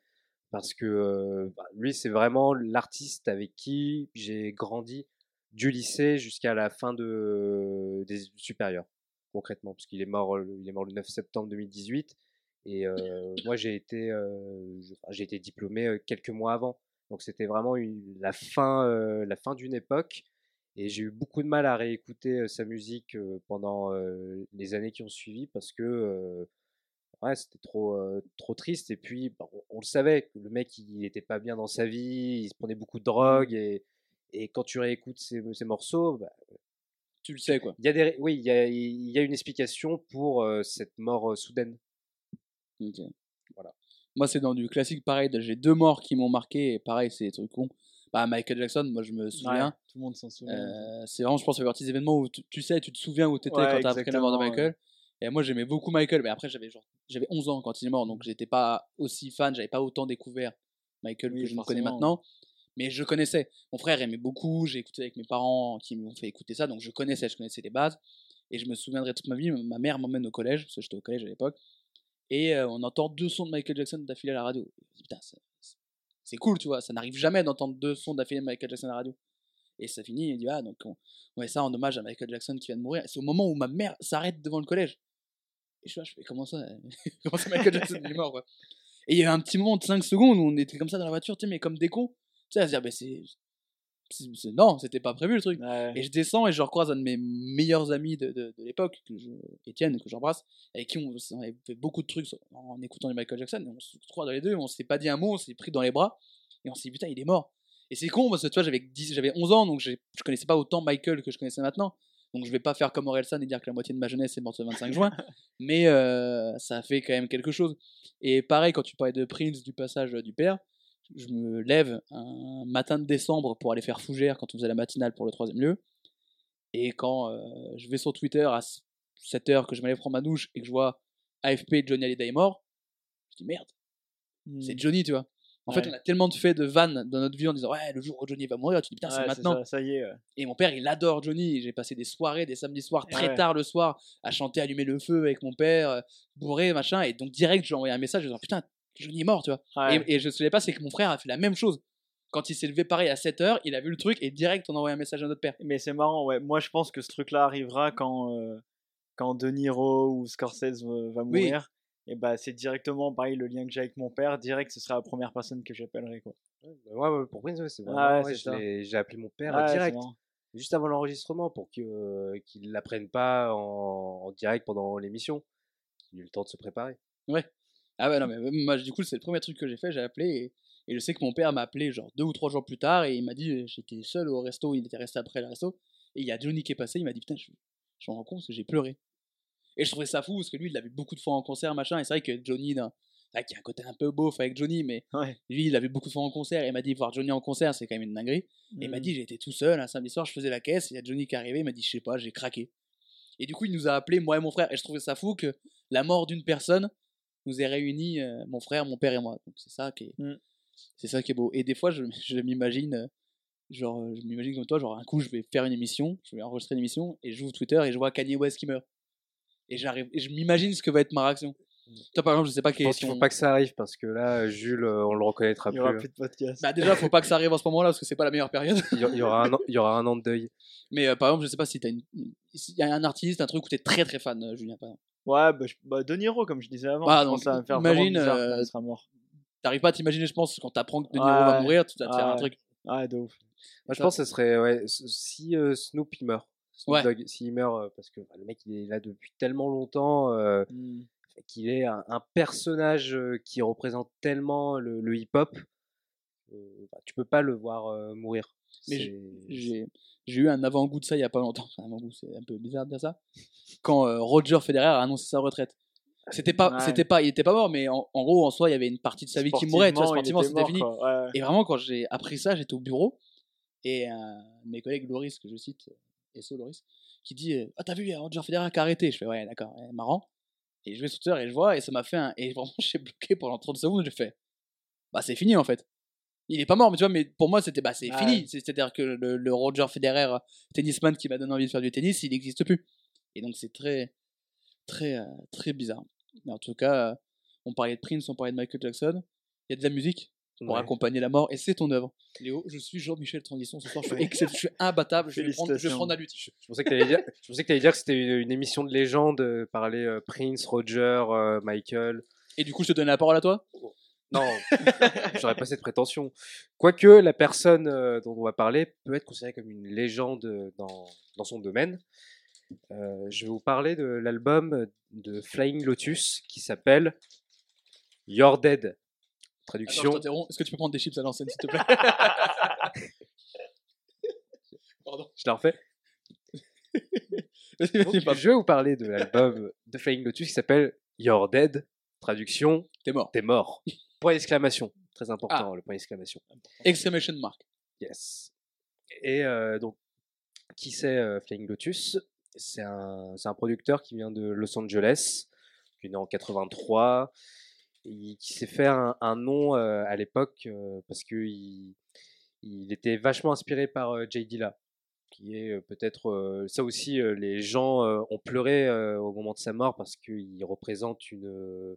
parce que euh, bah, lui, c'est vraiment l'artiste avec qui j'ai grandi du lycée jusqu'à la fin de, des études supérieures, concrètement, parce qu'il est mort, le- il est mort le 9 septembre 2018 et euh, moi j'ai été, euh, j'ai diplômé quelques mois avant, donc c'était vraiment une- la fin, euh, la fin d'une époque. Et j'ai eu beaucoup de mal à réécouter sa musique pendant les années qui ont suivi parce que ouais, c'était trop, euh, trop triste. Et puis, bah, on, on le savait, le mec, il n'était pas bien dans sa vie, il se prenait beaucoup de drogue. Et, et quand tu réécoutes ces, ces morceaux, bah, Tu le sais, quoi. y a des, oui, il y a, il y a une explication pour euh, cette mort euh, soudaine. Voilà. Moi, c'est dans du classique pareil. J'ai deux morts qui m'ont marqué. Et pareil, c'est des trucs cons. Bah, Michael Jackson, moi, je me souviens. Ouais, tout le monde s'en souvient. Euh, c'est vraiment, je pense, ça partie des événements où tu, tu sais, tu te souviens où t'étais Ouais, quand t'as appris la mort de Michael. Et moi, j'aimais beaucoup Michael, mais après, j'avais genre, j'avais 11 ans quand il est mort, donc j'étais pas aussi fan, j'avais pas autant découvert Michael Oui, que je ne connais maintenant. Mais je connaissais. Mon frère aimait beaucoup, j'ai écouté avec mes parents qui m'ont fait écouter ça, donc je connaissais, je connaissais les bases. Et je me souviendrai toute ma vie, ma mère m'emmène au collège, parce que j'étais au collège à l'époque, et euh, on entend deux sons de Michael Jackson d'affilée à la radio. Putain, c'est- c'est- cool, tu vois, ça n'arrive jamais d'entendre deux sons d'affilée Michael Jackson à la radio. Et ça finit, il dit, ah, donc on, ça en hommage à Michael Jackson qui vient de mourir. C'est au moment où ma mère s'arrête devant le collège. Et je suis là, je fais, comment ça Comment ça, Michael Jackson est mort, quoi Et il y a un petit moment de 5 secondes où on était comme ça dans la voiture, tu sais, mais comme des cons. Tu sais, à se dire, bah, c'est. Non, c'était pas prévu le truc. Ouais. Et je descends et je recroise un de mes meilleurs amis de, de, de l'époque, Étienne, que j'embrasse, avec qui on, on avait fait beaucoup de trucs en écoutant du Michael Jackson. Et on se croise dans les deux, on s'est pas dit un mot, on s'est pris dans les bras. Et on s'est dit, putain, il est mort. Et c'est con parce que tu vois, j'avais 10 j'avais 11 ans, donc je connaissais pas autant Michael que je connaissais maintenant. Donc je vais pas faire comme Orelsan et dire que la moitié de ma jeunesse est morte le 25 juin. mais euh, ça a fait quand même quelque chose. Et pareil, quand tu parlais de Prince, du passage du père, je me lève un matin de décembre pour aller faire fougère quand on faisait la matinale pour le troisième lieu. Et quand euh, je vais sur Twitter à 7h, que je m'allais prendre ma douche et que je vois AFP Johnny Hallyday est mort, je dis merde, c'est Hmm. Johnny, tu vois. En fait, on a tellement de faits de vannes dans notre vie en disant ouais, le jour où Johnny va mourir, tu dis putain, Ouais, c'est c'est maintenant. Ça, ça y est. ouais. Et mon père, il adore Johnny. J'ai passé des soirées, des samedis soirs, très tard le soir, à chanter Allumer le feu avec mon père, euh, bourré, machin. Et donc, direct, je lui ai envoyé un message, je dit putain, Johnny est mort, tu vois. Ouais. Et, et je ne savais pas, c'est que mon frère a fait la même chose. Quand il s'est levé pareil à 7h, il a vu le truc et direct, on a envoyé un message à notre père. Mais c'est marrant, ouais. Moi, je pense que ce truc-là arrivera quand, euh, quand De Niro ou Scorsese va, Oui. mourir. Et bah, c'est directement pareil le lien que j'ai avec mon père. Direct, ce sera la première personne que j'appellerai, quoi. Ouais, bah ouais, ouais, pour Prince, ouais, c'est Ah ouais, ouais, l'ai- j'ai appelé mon père Ouais, direct, juste avant l'enregistrement, pour euh, qu'il ne l'apprenne pas en, en direct pendant l'émission, qu'il ait eu le temps de se préparer. Ah ouais, non, mais moi, du coup, c'est le premier truc que j'ai fait. J'ai appelé et, et je sais que mon père m'a appelé genre deux ou trois jours plus tard et il m'a dit euh, j'étais seul au resto, il était resté après le resto. Et il y a Johnny qui est passé, il m'a dit putain, je, je me rends compte que j'ai pleuré. Et je trouvais ça fou parce que lui, il l'a vu beaucoup de fois en concert, machin. Et c'est vrai que Johnny, c'est vrai qu'il y a un côté un peu beauf avec Johnny, mais Ouais. lui, il l'a vu beaucoup de fois en concert. Et il m'a dit voir Johnny en concert, c'est quand même une dinguerie. Et il m'a Hmm. dit j'étais tout seul un samedi soir, je faisais la caisse, il y a Johnny qui est arrivé, il m'a dit je sais pas, j'ai craqué. Et du coup, il nous a appelé moi et mon frère, et je trouvais ça fou que la mort d'une personne nous ait réunis, euh, mon frère, mon père et moi. Donc c'est ça qui est, Mm. c'est ça qui est beau. Et des fois, je, je m'imagine, euh, genre, euh, je m'imagine comme toi, genre un coup, je vais faire une émission, je vais enregistrer une émission, et j'ouvre Twitter et je vois Kanye West qui meurt. Et j'arrive, et je m'imagine ce que va être ma réaction. Toi, par exemple, je sais pas Je quel est pense qu'il faut pas que ça arrive parce que là, Jules, euh, on le reconnaîtra Il plus. y aura plus de podcast. Bah déjà, faut pas que ça arrive en ce moment-là parce que c'est pas la meilleure période. Il y, il aura un an, il y aura un an de deuil. Mais euh, par exemple, je sais pas si t'as une, s'il y a un artiste, un truc où t'es très très fan, euh, Julien. Par exemple. Ouais, bah, je- bah, De Niro, comme je disais avant. Bah, je donc, pense que ça va me faire vraiment imagine, bizarre euh, il sera mort. T'arrives pas à t'imaginer, je pense, quand t'apprends que De Niro va Ouais. mourir, tu vas te faire un Ouais. truc. Ouais, de ouf. Moi, je Ça- pense que ce serait ouais, si euh, Snoop il meurt. Snoop Ouais. Dogg, s'il meurt, parce que bah, le mec il est là depuis tellement longtemps euh, Hmm. Qu'il est un, un personnage qui représente tellement le, le hip-hop, euh, bah, tu peux pas le voir euh, mourir. Mais J'ai eu un avant-goût de ça il y a pas longtemps. Enfin, avant-goût, c'est un peu bizarre de dire ça. Quand euh, Roger Federer a annoncé sa retraite. C'était pas, Ouais. c'était pas, il était pas mort, mais en, en gros, en soi, il y avait une partie de sa vie qui mourait. Tu vois, Sportivement, c'était fini. Ouais. Et vraiment, quand j'ai appris ça, j'étais au bureau et mes collègues Loris, que je cite, Esso Loris, qui dit Ah, t'as vu, il y a Roger Federer qui a arrêté. Je fais Ouais, d'accord, marrant. Et je vais sur Twitter et je vois, et ça m'a fait un. Et vraiment, j'ai bloqué pendant 30 secondes. J'ai fait Bah, c'est fini en fait. Il est pas mort, mais tu vois, mais pour moi, c'était bah, c'est fini. C'est- C'est-à-dire que le, le Roger Federer, euh, tennisman qui m'a donné envie de faire du tennis, il n'existe plus. Et donc, c'est très, très, euh, très bizarre. Mais en tout cas, euh, on parlait de Prince, on parlait de Michael Jackson. Il y a de la musique pour Ouais. accompagner la mort, et c'est ton œuvre. Léo, je suis Jean-Michel Transition ce soir, je suis, excell- je suis imbattable, je vais, prendre, je la lutte. Je je pensais que t'allais dire que c'était une, une émission de légende, euh, parler euh, Prince, Roger, euh, Michael. Et du coup, je te donne la parole à toi? Non, j'aurais pas cette prétention. Quoique la personne euh, dont on va parler peut être considérée comme une légende dans, dans son domaine. Euh, je vais vous parler de l'album de Flying Lotus qui s'appelle You're Dead. Traduction. Est-ce que tu peux prendre des chips à l'ancienne, s'il te plaît? Pardon. je la refais. Donc, je vais vous parler de l'album de Flying Lotus qui s'appelle You're Dead. Traduction T'es mort. T'es mort. Point d'exclamation. Très important, Ah. le point d'exclamation. Exclamation mark. Yes. Et euh, donc, qui c'est euh, Flying Lotus? C'est un, c'est un producteur qui vient de Los Angeles, qui est né en 83, et qui s'est fait un, un nom euh, à l'époque euh, parce qu'il il était vachement inspiré par euh, Jay Dilla, qui est euh, peut-être ça aussi. les gens ont pleuré au moment de sa mort parce qu'il représente une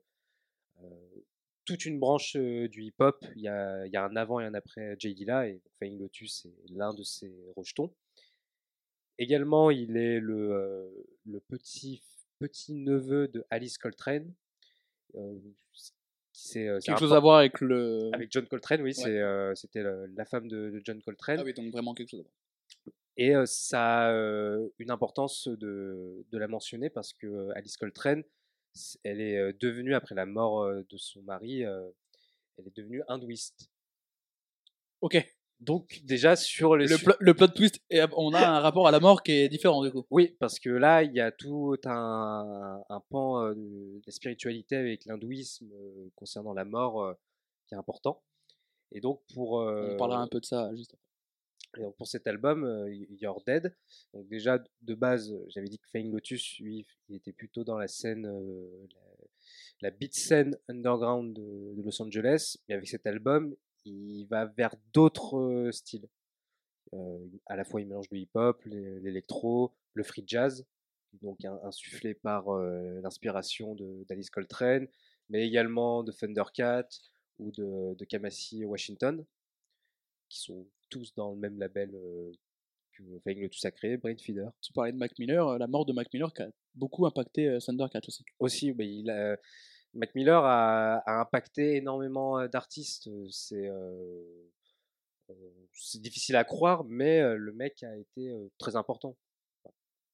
toute une branche du hip-hop. Il il y a un avant et un après Jay Dilla et Flying Lotus est l'un de ses rejetons. Également, il est le, le petit petit neveu de Alice Coltrane. Euh, c'est euh, c'est Quelque chose à voir avec le. avec John Coltrane, oui, Ouais. c'est, euh, c'était la femme de, de John Coltrane. Ah oui, donc vraiment quelque chose à voir. Et ça a une importance de, de la mentionner parce que Alice Coltrane, elle est devenue, après la mort de son mari, elle est devenue hindouiste. Ok. Donc déjà sur les Le, le plot twist, et on a un rapport à la mort qui est différent du coup. Oui, parce que là, il y a tout un, un pan euh, de la spiritualité avec l'hindouisme euh, concernant la mort euh, qui est important. Et donc pour On parlera un peu de ça juste. Et donc pour cet album, You're Dead, donc déjà de base, j'avais dit que Flying Lotus, lui, il était plutôt dans la scène, la, la beat scène underground de, de Los Angeles, mais avec cet album, il va vers d'autres styles. À la fois, il mélange le hip-hop, l'é- l'électro, le free jazz, donc in- insufflé par l'inspiration d'Alice Coltrane, mais également de Thundercat ou de, de Kamasi Washington qui sont tous dans le même label que Lotus a créé, Brainfeeder. Tu parlais de Mac Miller, la mort de Mac Miller qui a beaucoup impacté Thundercat aussi. Aussi, bah, il a- Mac Miller a, impacté énormément euh, d'artistes. euh, C'est euh, c'est difficile à croire, mais le mec a été très important.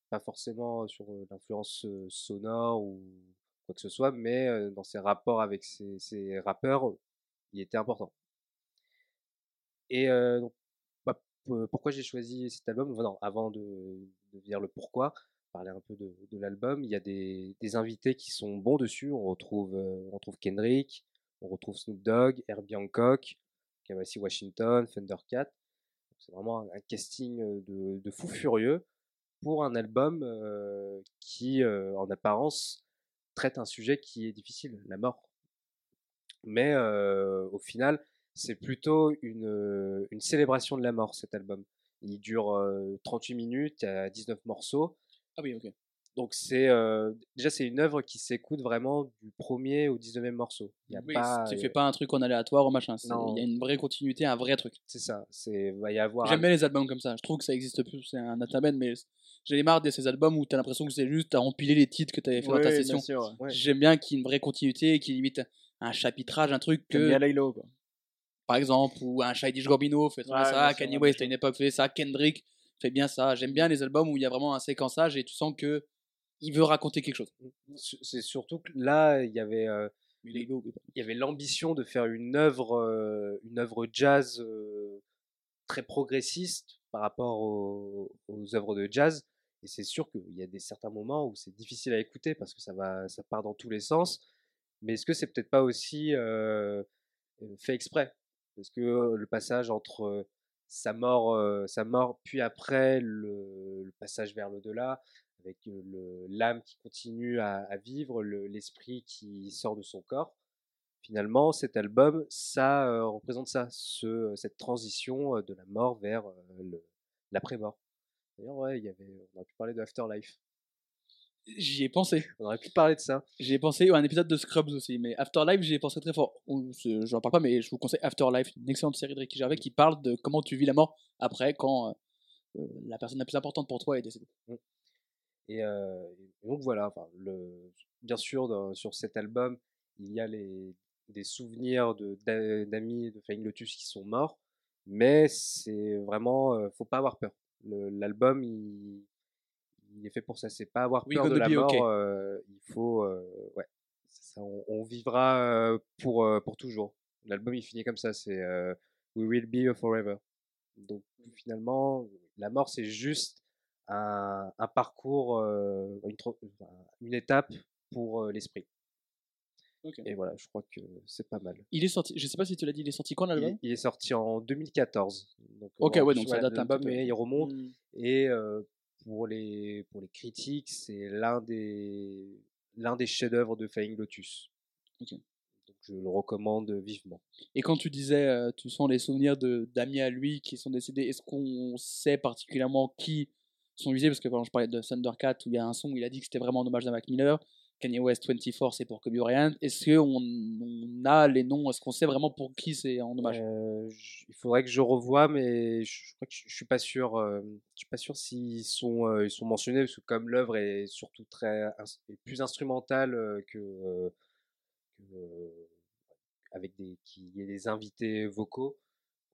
Pas forcément sur l'influence sonore ou quoi que ce soit, mais dans ses rapports avec ses, rappeurs, il était important. Et bah, pourquoi j'ai choisi cet album? Avant de, de dire le pourquoi, parler un peu de, l'album, il y a des, invités qui sont bons dessus. On retrouve, euh, Kendrick, on retrouve Snoop Dogg, Herbie Hancock, Kamasi Washington, Thundercat. C'est vraiment un, casting euh, de, de fou furieux pour un album euh, qui, en apparence, traite un sujet qui est difficile, la mort. Mais au final, c'est plutôt une, une célébration de la mort, cet album. Il dure euh, 38 minutes, a 19 morceaux. Ah oui, ok. Donc c'est euh, déjà c'est une œuvre qui s'écoute vraiment du premier au 19e morceau. Il y a Oui, pas, tu fais pas un truc en aléatoire ou machin. Il y a une vraie continuité, un vrai truc. C'est ça. C'est va y avoir. J'aime un- bien les albums comme ça. Je trouve que ça existe plus. C'est un atabène, mais J'en ai marre de ces albums où t'as l'impression que c'est juste à empiler les titres que t'avais fait dans ta session. bien sûr. Ouais. J'aime bien qu'il y ait une vraie continuité, qu'il limite un chapitrage, un truc que, bien Laylo, quoi. par exemple, ou un Childish Gambino fait Ouais, ça, Kanye West à une époque faisait ça, Kendrick fait bien ça. J'aime bien les albums où il y a vraiment un séquençage et tu sens que il veut raconter quelque chose. C'est c'est surtout que là, il y avait, euh, il y avait l'ambition de faire une œuvre, euh, une œuvre jazz euh, très progressiste par rapport aux, aux œuvres de jazz. Et c'est sûr qu'il y a des certains moments où c'est difficile à écouter parce que ça va, ça part dans tous les sens. Mais est-ce que c'est peut-être pas aussi fait exprès? Parce que le passage entre sa mort, euh, sa mort, puis après le, le passage vers l'au-delà, avec l'âme qui continue à, à vivre, le- l'esprit qui sort de son corps. Finalement, cet album, ça euh, représente ça, ce, cette transition de la mort vers l'après-mort. D'ailleurs, ouais, il y avait, on aurait pu parler de Afterlife. J'y ai pensé. On aurait pu parler de ça. J'y ai pensé à un épisode de Scrubs aussi, mais Afterlife, j'y ai pensé très fort. Ou, c'est- J'en parle pas, mais je vous conseille Afterlife, une excellente série de Ricky Gervais qui parle de comment tu vis la mort après quand euh, euh, la personne la plus importante pour toi est décédée. Et, euh, et donc voilà, enfin, le, bien sûr, dans- sur cet album, il y a les, des souvenirs de- d'a- d'amis de Flying Lotus qui sont morts, mais c'est vraiment, euh, faut pas avoir peur. L'album, il, il est fait pour ça, c'est pas avoir We peur de la be mort. okay. euh, il faut, euh, ouais, ça, on, on vivra pour pour toujours. L'album, il finit comme ça, c'est We will be here forever. Donc finalement, la mort, c'est juste un, un parcours, une, étape pour l'esprit. Et voilà, je crois que c'est pas mal. Il est sorti, je sais pas si tu l'as dit, il est sorti quand l'album? il est sorti en 2014. Donc, Ok, ouais, donc ça date un peu. mais il remonte. Hmm. Et euh, pour, les, pour les critiques, c'est l'un des, l'un des chefs-d'œuvre de Flying Lotus. Donc je le recommande vivement. Et quand tu disais, euh, tu sens les souvenirs de d'amis à lui qui sont décédés, est-ce qu'on sait particulièrement qui sont visés Parce que quand je parlais de Thundercat, où il y a un son où il a dit que c'était vraiment un hommage à Mac Miller, Kanye West 24 c'est pour Kobe Bryant. Est-ce qu'on on a les noms? Est-ce qu'on sait vraiment pour qui c'est en hommage? Euh, il faudrait que je revoie, mais je, je suis pas sûr. euh, je suis pas sûr s'ils sont, euh, ils sont mentionnés parce que comme l'œuvre est surtout très plus instrumentale que, que, avec des qui y ait des invités vocaux.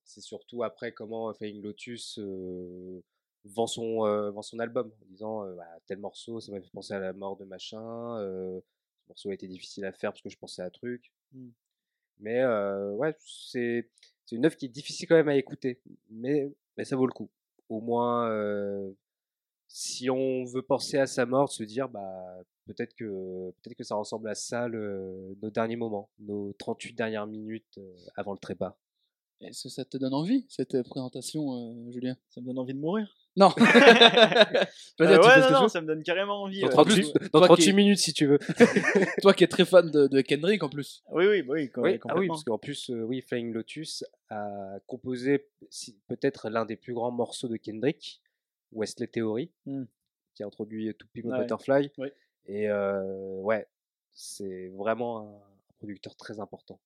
C'est surtout après comment Flying Lotus vend son euh, vend son album en disant euh, Bah, tel morceau ça m'a fait penser à la mort de machin. euh, ce morceau a été difficile à faire parce que je pensais à un truc. Mm. Mais ouais, c'est c'est une œuvre qui est difficile quand même à écouter, mais, mais ça vaut le coup. Au moins, si on veut penser à sa mort, se dire bah peut-être que peut-être que ça ressemble à ça le- nos derniers moments, nos 38 dernières minutes avant le trépas. Est-ce que ça te donne envie, cette présentation, euh, Julien? Ça me donne envie de mourir. Non Euh, tu ouais, non, non, ça me donne carrément envie. Dans ouais. 38, plus, dans toi 38 qui- minutes si tu veux. Toi qui es très fan de, de Kendrick en plus. Oui, oui, bah oui, com- Oui, ah oui, complètement. parce qu'en plus, euh, oui, Flying Lotus a composé si- peut-être l'un des plus grands morceaux de Kendrick, Wesley Theory, Mm. qui a introduit To Pimp a Ouais. Butterfly. Ouais. Et euh, ouais, c'est vraiment un producteur très important.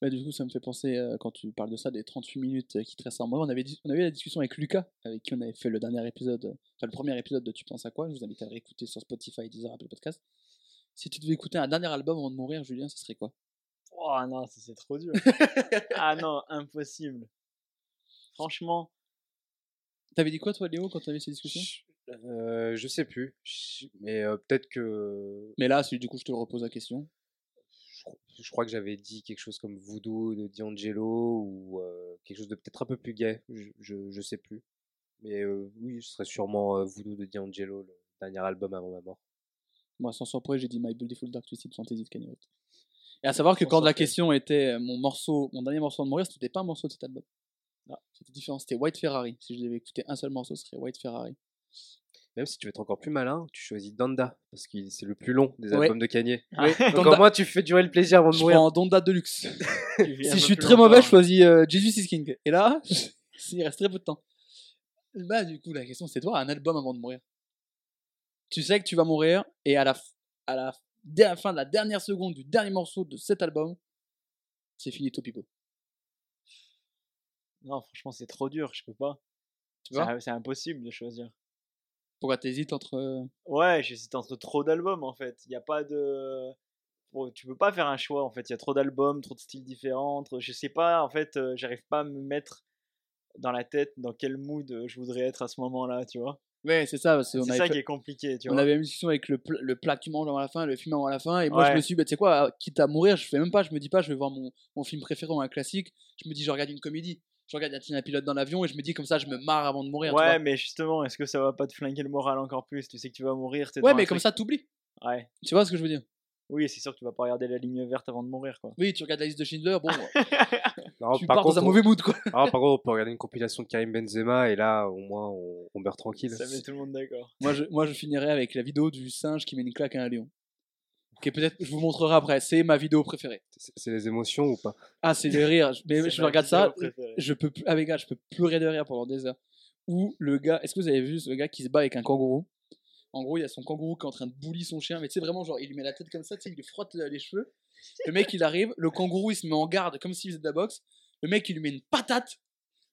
Bah, du coup, ça me fait penser, euh, quand tu parles de ça, des 38 minutes euh, qui te restent en moi. On avait, on avait eu la discussion avec Lucas, avec qui on avait fait le dernier épisode, euh, enfin le premier épisode de Tu penses à quoi Je vous invite à le réécouter sur Spotify, Deezer, Apple Podcast. Si tu devais écouter un dernier album avant de mourir, Julien, ce serait quoi? Oh non, ça c'est trop dur. ah non, impossible. Franchement, T'avais dit quoi, toi, Léo, quand t'avais ces discussions? Je, je sais plus, mais peut-être que Mais là, du coup, je te repose la question. Je, cro- je crois que j'avais dit quelque chose comme Voodoo de D'Angelo ou quelque chose de peut-être un peu plus gay, je, je, je sais plus. Mais oui, ce serait sûrement Voodoo de D'Angelo, le dernier album avant ma mort. Moi, sans surprise, j'ai dit My Beautiful Dark Twisted Fantasy de Kanye West. Et à savoir que quand la question était mon morceau, mon dernier morceau de mourir, c'était pas un morceau de cet album. Ah, c'était différent, c'était White Ferrari. Si je devais écouter un seul morceau, ce serait White Ferrari. Même si tu veux être encore plus malin, tu choisis Donda, parce que c'est le plus long des Ouais. albums de Kanye. Donc au moins tu fais durer le plaisir avant de Je mourir. prends Donda Deluxe. si je suis très mauvais, je choisis euh, Jesus is King. Et là, il reste très peu de temps. Bah, du coup, la question, c'est toi, un album avant de mourir. Tu sais que tu vas mourir, et à la, f- à la, f- dès la fin de la dernière seconde du dernier morceau de cet album, c'est fini Topipo. Non, franchement, c'est trop dur, je peux pas. Tu vois? C'est- C'est impossible de choisir. Pourquoi t'hésites entre. euh, Ouais, j'hésite entre trop d'albums en fait. Il n'y a pas de. Bon, tu peux pas faire un choix en fait. Il y a trop d'albums, trop de styles différents. trop- Je sais pas, en fait, euh, j'arrive pas à me mettre dans la tête dans quel mood euh, je voudrais être à ce moment-là, tu vois? Ouais, c'est ça. C'est ça fait- qui est compliqué, tu On vois? avait une discussion avec le, pl- le plat que tu manges avant la fin, le film avant la fin, et moi je me suis dit, bah, tu sais quoi, quitte à mourir, je fais même pas, je me dis pas, je vais voir mon, mon film préféré ou un classique, je me dis, je regarde une comédie, je regarde un pilote dans l'avion, et je me dis, comme ça, je me marre avant de mourir. Ouais, mais justement, est-ce que ça va pas te flinguer le moral encore plus? Tu sais que tu vas mourir. t'es ouais, mais comme truc- ça, t'oublies. Ouais. Tu vois ce que je veux dire? Oui, c'est sûr que tu vas pas regarder la ligne verte avant de mourir, quoi. Oui, tu regardes la liste de Schindler, bon, Non, tu par pars contre, dans un on- mauvais mood, quoi. Ah, par contre, on peut regarder une compilation de Karim Benzema et là, au moins, on, on meurt tranquille. ça met tout le monde d'accord. moi, je, moi, je finirai avec la vidéo du singe qui met une claque à un lion. Ok, peut-être, je vous montrerai après, c'est ma vidéo préférée. C'est les émotions ou pas? Ah, c'est le rire, je- mais je regarde ça, préférée. je peux ah les gars, je peux pleurer de rire pendant des heures. Ou le gars, est-ce que vous avez vu ce gars qui se bat avec un kangourou? En gros, il y a son kangourou qui est en train de bully son chien, mais tu sais vraiment genre, il lui met la tête comme ça, tu sais, il lui frotte les cheveux. Le mec, il arrive, le kangourou, il se met en garde comme s'il faisait de la boxe. Le mec, il lui met une patate.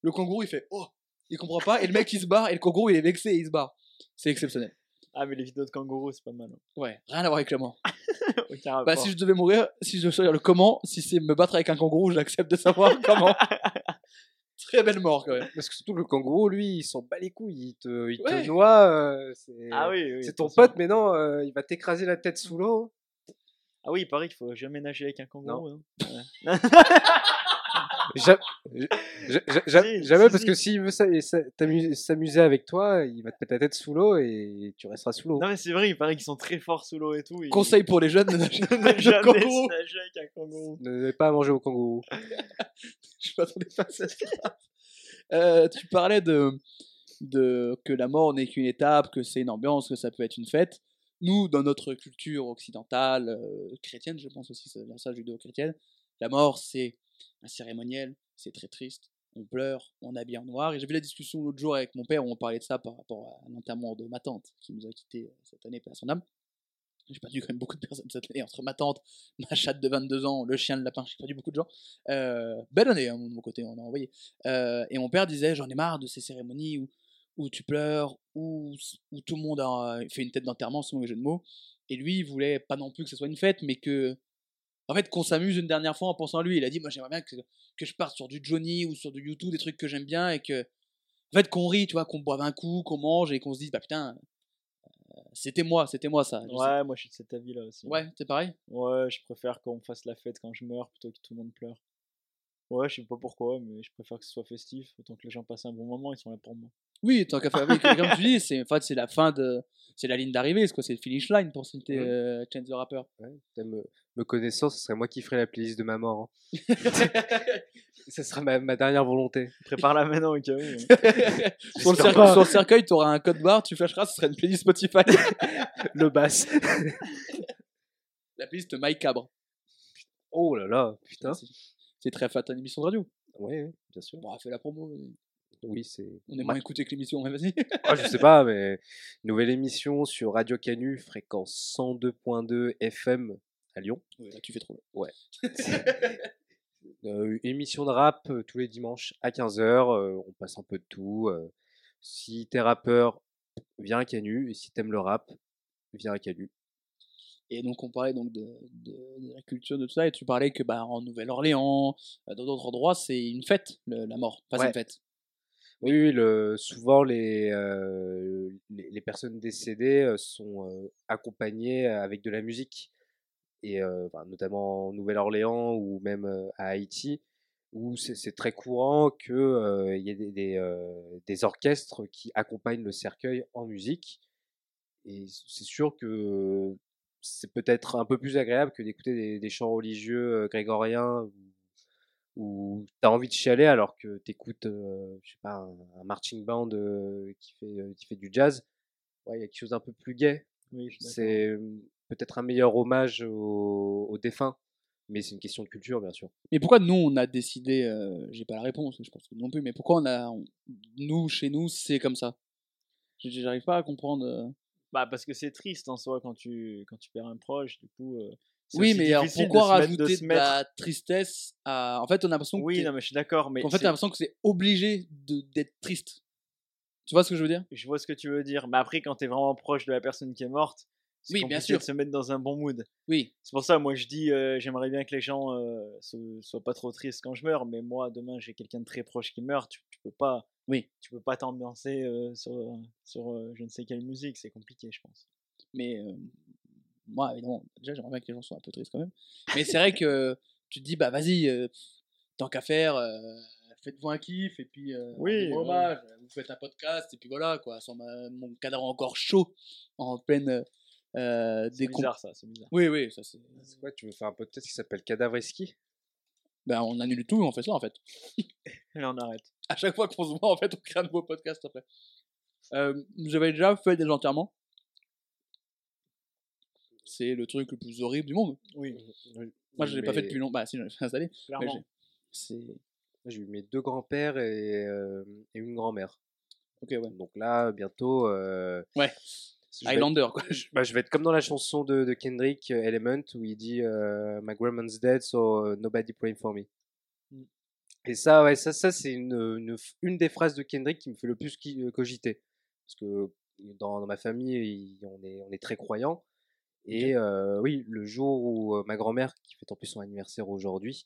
Le kangourou, il fait oh, il comprend pas, et le mec, il se barre, et le kangourou, il est vexé et il se barre. C'est exceptionnel. Ah, mais les vidéos de kangourous, c'est pas mal. hein. Ouais, rien à voir avec la mort. Bah, si je devais mourir, si je devais choisir le comment, si c'est me battre avec un kangourou, j'accepte de savoir comment. Très belle mort quand même. Parce que surtout, le kangourou, lui, il s'en bat les couilles. Il te, il te noie. euh, c'est Ah oui, oui. c'est ton attention. pote, mais non, euh, il va t'écraser la tête sous l'eau. Ah oui, il paraît qu'il faut jamais nager avec un kangourou. hein. Ouais. jamais, parce que s'il veut s'amuser avec toi, il va te mettre la tête sous l'eau et tu resteras sous l'eau. Non, mais c'est vrai, il paraît qu'ils sont très forts sous l'eau et tout. Conseil pour les jeunes de nager Ne avec le jamais kangourou. nager avec un kangourou. Ne donnez pas à manger au kangourou. Je m'attendais pas à phrase. Euh, tu parlais de, de que la mort n'est qu'une étape, que c'est une ambiance, que ça peut être une fête. Nous, dans notre culture occidentale, euh, chrétienne, je pense aussi, c'est bien ça, judéo-chrétienne, la mort, c'est un cérémoniel, c'est très triste. On pleure, on habille en noir. Et j'ai vu la discussion l'autre jour avec mon père où on parlait de ça par rapport à l'enterrement de ma tante qui nous a quittés euh, cette année, à son âme. J'ai perdu quand même beaucoup de personnes cette année, entre ma tante, ma chatte de 22 ans, le chien de lapin, j'ai perdu beaucoup de gens. Euh, belle année, hein, de mon côté, on a envoyé. Euh, et mon père disait J'en ai marre de ces cérémonies où, où tu pleures, où, où tout le monde a fait une tête d'enterrement, selon les jeux de mots. Et lui, il voulait pas non plus que ce soit une fête, mais que. En fait, qu'on s'amuse une dernière fois en pensant à lui. Il a dit Moi, j'aimerais bien que, que je parte sur du Johnny ou sur du YouTube, des trucs que j'aime bien, et que. En fait, qu'on rit, tu vois, qu'on boive un coup, qu'on mange, et qu'on se dise Bah putain, euh, c'était moi, c'était moi ça. Sais- Ouais, moi je suis de cet avis-là aussi. Ouais, c'est pareil? Ouais, je préfère qu'on fasse la fête quand je meurs plutôt que tout le monde pleure. Ouais, je sais pas pourquoi, mais je préfère que ce soit festif. Autant que les gens passent un bon moment, ils sont là pour moi. Oui, tant qu'à faire, oui, comme tu dis, c'est en fait c'est la fin de, c'est la ligne d'arrivée, c'est quoi, c'est le finish line pour citer Mhm. euh, Chance the Rapper. Ouais, me, me connaissant, ce serait moi qui ferais la playlist de ma mort. hein. Ce sera ma, ma dernière volonté. Prépare-la maintenant au cas où. hein. sur, le cercueil, sur le cercueil, tu auras un code barre, tu flasheras, ce serait une playlist Spotify. Le bass. la playlist Mike Cabre. oh là là, putain. C'est- très fat une émission de radio. Ouais, bien sûr. Bon, fais la promo. Oui, c'est. On est moins écouté que l'émission, mais vas-y. Ah, je sais pas, mais nouvelle émission sur Radio Canu, fréquence 102.2 FM à Lyon. Là, tu fais trop. Euh, émission de rap euh, tous les dimanches à 15h. on passe un peu de tout. euh. si t'es rappeur, viens à Canu. Et si t'aimes le rap, viens à Canu. Et donc on parlait donc de, de- de la culture de tout ça, et tu parlais que bah, en Nouvelle-Orléans, euh, dans d'autres endroits, c'est une fête, le- la mort. Pas Ouais. une fête. Oui, le, souvent les, euh, les, personnes décédées sont accompagnées avec de la musique, et notamment en Nouvelle-Orléans ou même à Haïti, où c'est très courant qu'il y ait des, orchestres qui accompagnent le cercueil en musique. Et c'est sûr que c'est peut-être un peu plus agréable que d'écouter des, chants religieux grégoriens où tu as envie de chialer alors que tu écoutes, je sais pas, un, un marching band euh, qui, fait, euh, qui fait du jazz. Ouais, il y a quelque chose d'un peu plus gai. Oui. C'est euh, peut-être un meilleur hommage aux, aux défunts, mais c'est une question de culture, bien sûr. Mais pourquoi nous on a décidé, euh, j'ai pas la réponse, je pense que non plus, mais pourquoi on a, on- nous chez nous c'est comme ça? J'arrive pas à comprendre. euh. Bah, parce que c'est triste en soi quand tu, quand tu perds un proche, du coup. Oui, mais alors de pourquoi de rajouter de, mettre- la tristesse à. En fait, on a l'impression que Oui, non, mais je suis d'accord, mais qu'en fait, t'as l'impression que c'est obligé de- d'être triste. Tu vois ce que je veux dire? Je vois ce que tu veux dire. Mais après, quand t'es vraiment proche de la personne qui est morte, c'est Oui, bien sûr. de se mettre dans un bon mood. Oui. C'est pour ça, moi, je dis, euh, j'aimerais bien que les gens euh, soient pas trop tristes quand je meurs. Mais moi, demain, j'ai quelqu'un de très proche qui meurt. Tu, tu peux pas. Oui. Tu peux pas t'ambiancer euh, sur, sur euh, je ne sais quelle musique. C'est compliqué, je pense. Mais euh, moi, évidemment, déjà, j'aimerais bien que les gens soient un peu tristes quand même. Mais c'est vrai que tu te dis, bah vas-y, euh, tant qu'à faire, euh, faites-vous un kiff et puis euh, Oui, hommage, vous faites un podcast et puis voilà, quoi, ma- mon cadavre encore chaud en pleine. Euh, C'est bizarre, ça. C'est bizarre. Oui, oui, ça c'est. C'est quoi Tu veux faire un podcast qui s'appelle Cadavre et Ski Ben, on annule tout et on fait ça en fait. Et là, on arrête. À chaque fois qu'on se voit, en fait, on crée un nouveau podcast après. Euh, J'avais déjà fait des enterrements. C'est le truc le plus horrible du monde. Oui, Moi, je l'ai pas fait depuis longtemps. Bah, si, j'en ai fait installer. clairement. j'ai- C'est. J'ai eu mes deux grands-pères et, euh, et une grand-mère. Ok, ouais. Donc là, bientôt. euh, Ouais. je Highlander, quoi. je, bah, je vais être comme dans la chanson de, de Kendrick, euh, Element, où il dit euh, My grandma's dead, so uh, nobody praying for me. Mm. Et ça, ouais, ça, ça c'est une, une, une des phrases de Kendrick qui me fait le plus qui- euh, cogiter. Parce que dans, dans ma famille, il- on est, on est très croyants. Et euh, oui, le jour où ma grand-mère, qui fête en plus son anniversaire aujourd'hui,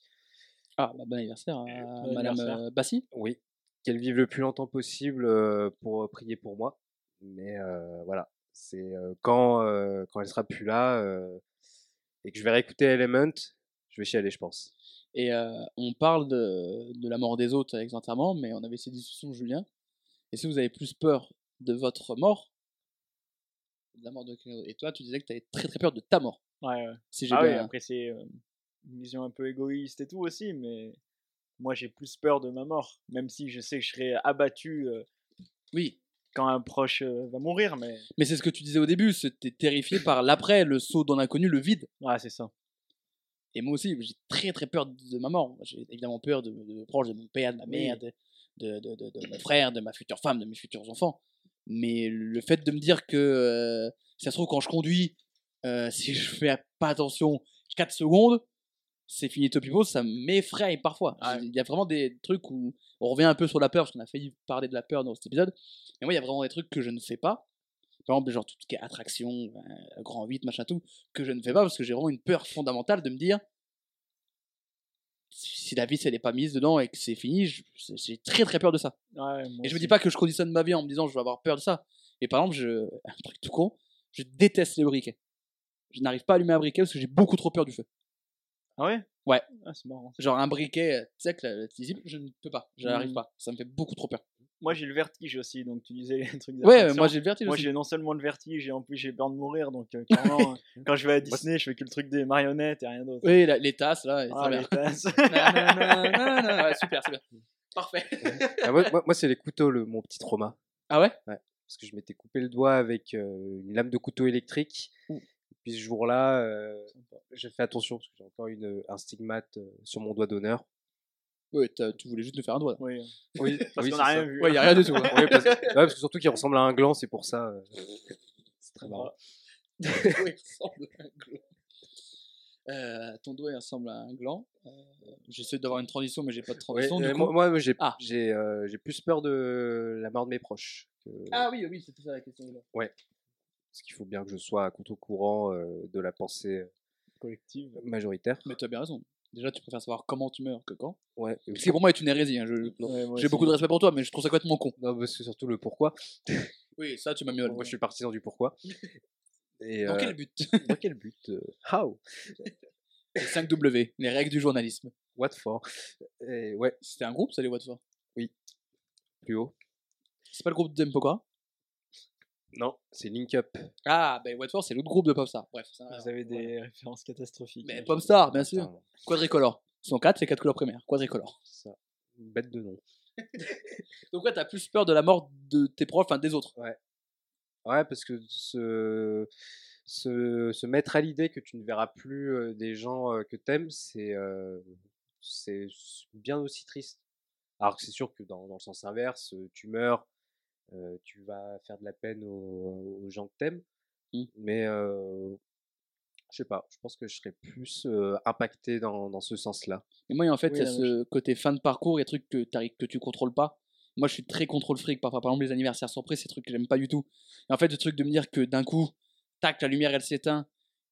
Ah, bah, bon anniversaire à Bon Madame anniversaire. Bassi. oui, qu'elle vive le plus longtemps possible euh, pour prier pour moi. Mais euh, voilà, c'est euh, quand, euh, quand elle sera plus là euh, et que je vais réécouter Element, je vais chialer, je pense. Et euh, on parle de, de la mort des autres avec les enterrements, mais on avait ces discussions, Julien. Et si vous avez plus peur de votre mort, de la mort de quelqu'un d'autre. Et toi, tu disais que tu avais très très peur de ta mort. Ouais, ouais. Si j'ai Ah oui, après, c'est euh, une vision un peu égoïste et tout aussi, mais moi, j'ai plus peur de ma mort. Même si je sais que je serai abattu euh, Oui, quand un proche euh, va mourir, mais. mais c'est ce que tu disais au début, c'était terrifié par l'après, le saut dans l'inconnu, le vide. Ouais, c'est ça. Et moi aussi, j'ai très très peur de ma mort. J'ai évidemment peur de, proches, de mon père, de ma mère, de, de, de, de- de mon frère, de ma future femme, de mes futurs enfants. Mais le fait de me dire que, euh, si ça se trouve, quand je conduis, euh, si je fais pas attention 4 secondes, c'est fini topipo, ça m'effraie parfois. Il y a vraiment des trucs où on revient un peu sur la peur, parce qu'on a failli parler de la peur dans cet épisode. Et moi, il y a vraiment des trucs que je ne fais pas. Par exemple, genre tout ce qui est attraction, euh, grand 8, machin tout, que je ne fais pas parce que j'ai vraiment une peur fondamentale de me dire si la vis elle est pas mise dedans et que c'est fini, j'ai très très peur de ça. Ouais, Et je me dis pas que je conditionne ma vie en me disant je vais avoir peur de ça. Et par exemple, je, un truc tout con, je déteste les briquets. Je n'arrive pas à allumer un briquet parce que j'ai beaucoup trop peur du feu. Ah ouais Ouais. Ah, c'est marrant. Genre un briquet, euh, tu sais que la- la visible, je ne peux pas, je n'arrive Mhm. pas. Ça me fait beaucoup trop peur. Moi, j'ai le vertige aussi, donc tu disais les trucs Ouais, moi j'ai le vertige Moi, j'ai non seulement le vertige et en plus j'ai peur de mourir, donc euh, clairement, euh, quand je vais à Disney, je fais que le truc des marionnettes et rien d'autre. Oui, la- les tasses là, et Ah, les tasses. Nanana, ouais, super, super. Parfait. Ah, moi, moi- moi, c'est les couteaux, le, mon petit trauma. Ah ouais? Parce que je m'étais coupé le doigt avec euh, une lame de couteau électrique. Ouh. Et puis ce jour-là, euh, j'ai fait attention parce que j'ai encore une, un stigmate euh, sur mon doigt d'honneur. Ouais, tu voulais juste me faire un doigt. Oui, Oui, parce oui, qu'on c'est a ça. rien vu. Ouais, y a rien du tout. hein. Ouais, parce, que, ouais, parce que surtout qu'il ressemble à un gland, c'est pour ça. euh, c'est très marrant. Ouais, il ressemble à un gland. Euh, ton doigt il ressemble à un gland. Euh, J'essaie d'avoir une transition, mais j'ai pas de Ouais, transition. du coup. moi, moi, j'ai Ah. euh, plus peur de la mort de mes proches. que- Ah oui, oui, c'était ça la question. là. Parce qu'il faut bien que je sois à contre-courant euh, de la pensée Collective. majoritaire. Mais tu as bien raison. Déjà, tu préfères savoir comment tu meurs que quand. Ouais. Ce qui pour moi est une hérésie. hein. Ouais, J'ai beaucoup de respect pour toi, mais je trouve ça complètement con. Non, parce que surtout le pourquoi. Oui, ça, tu m'as mis Moi, je suis partisan du pourquoi. Et, Dans euh, quel but? dans quel but euh, How? Les 5 W, les règles du journalisme. What for? Et ouais, C'était un groupe, ça, les Watford plus haut. C'est pas le groupe d'Empokora Non, c'est Link Up. Ah, ben Watford, c'est l'autre groupe de Popstar. Bref, ça, Vous avez des références catastrophiques. Mais. Popstar, bien sûr. Attends, Quadricolore. Ils sont 4, c'est 4 couleurs primaires. Quadricolore. ça. Une bête de nom. Donc, ouais, t'as plus peur de la mort de tes proches, enfin des autres. Ouais, parce que se, se, se mettre à l'idée que tu ne verras plus euh, des gens euh, que t'aimes, c'est euh, c'est bien aussi triste. Alors que c'est sûr que dans, dans le sens inverse, tu meurs, tu vas faire de la peine aux, aux gens que t'aimes, Mm. mais euh, je sais pas, je pense que je serais plus euh, impacté dans, dans ce sens-là. Et moi, en fait, Oui, il y a ce côté fin de parcours, il y a des trucs que, que tu contrôles pas. Moi, je suis très contre le fric. Parfois, par exemple, les anniversaires surprises, c'est des trucs que j'aime pas du tout. Et en fait, le truc de me dire que d'un coup, tac, la lumière, elle s'éteint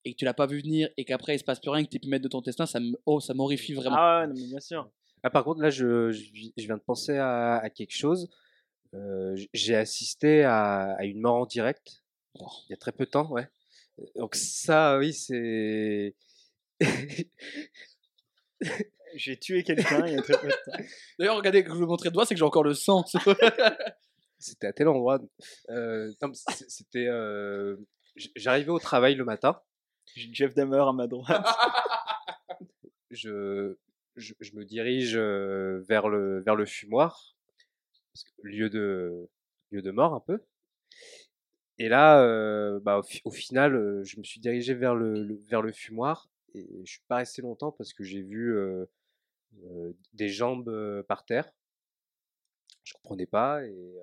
et que tu l'as pas vu venir et qu'après, il se passe plus rien, que tu pu mettre de ton destin, ça me, oh, ça m'horrifie vraiment. Ah non, mais bien sûr. Ah, par contre, là, je, je, je viens de penser à, à quelque chose. J'ai assisté à, à une mort en direct Oh. il y a très peu de temps, ouais. Donc ça, oui, c'est. J'ai tué quelqu'un il y a très peu de temps. D'ailleurs, regardez, que je vous montrer le doigt, c'est que j'ai encore le sang. C'était à tel endroit. Euh, C'était. euh, J'arrivais au travail le matin. J'ai Jeff Dahmer à ma droite. Je, je, je me dirige vers le, vers le fumoir, parce que- lieu de, lieu de mort un peu. Et là, euh, bah, au, fi- au final, je me suis dirigé vers le, le- vers le fumoir et je suis pas resté longtemps parce que j'ai vu euh, euh, des jambes par terre. Je comprenais pas et,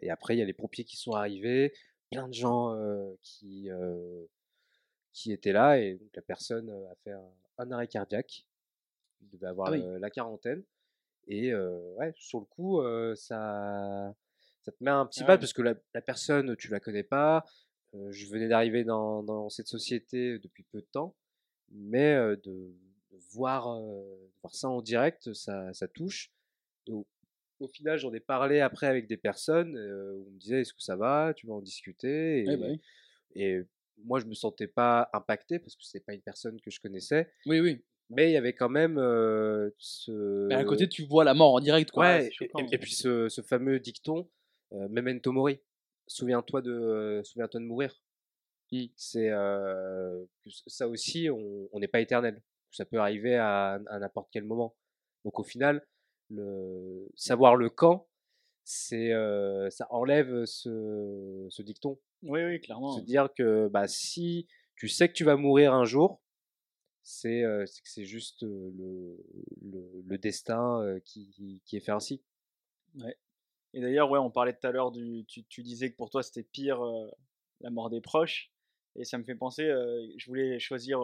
et après il y a les pompiers qui sont arrivés, plein de gens qui qui étaient là et donc la personne a fait un, un arrêt cardiaque. Il devait avoir Ah oui. la quarantaine et ouais sur le coup ça ça te met un petit Ah mal ouais. parce que la, la personne tu la connais pas. Je venais d'arriver dans, dans cette société depuis peu de temps, mais de, voir, euh, voir ça en direct, ça, ça touche. Et au, au final, j'en ai parlé après avec des personnes euh, où on me disait est-ce que ça va, tu vas en discuter? Et, Eh ben oui. et moi, je me sentais pas impacté parce que c'est pas une personne que je connaissais, oui, oui. Mais il y avait quand même euh, ce. Mais à côté, tu vois la mort en direct, quoi. Ouais, et, choquant. et- et puis ce, ce fameux dicton, euh, Memento Mori, souviens-toi de, euh, souviens-toi de mourir. Mm. C'est euh, ça aussi, on on n'est pas éternel. Ça peut arriver à, à n'importe quel moment. Donc au final, le, savoir le quand, c'est euh, ça enlève ce, ce dicton. Oui, oui, clairement. Se dire que bah, si tu sais que tu vas mourir un jour, c'est que c'est juste le, le, le destin qui, est fait ainsi. Et d'ailleurs, ouais, on parlait tout à l'heure du. Tu, tu disais que pour toi, c'était pire la mort des proches. Et ça me fait penser, je voulais choisir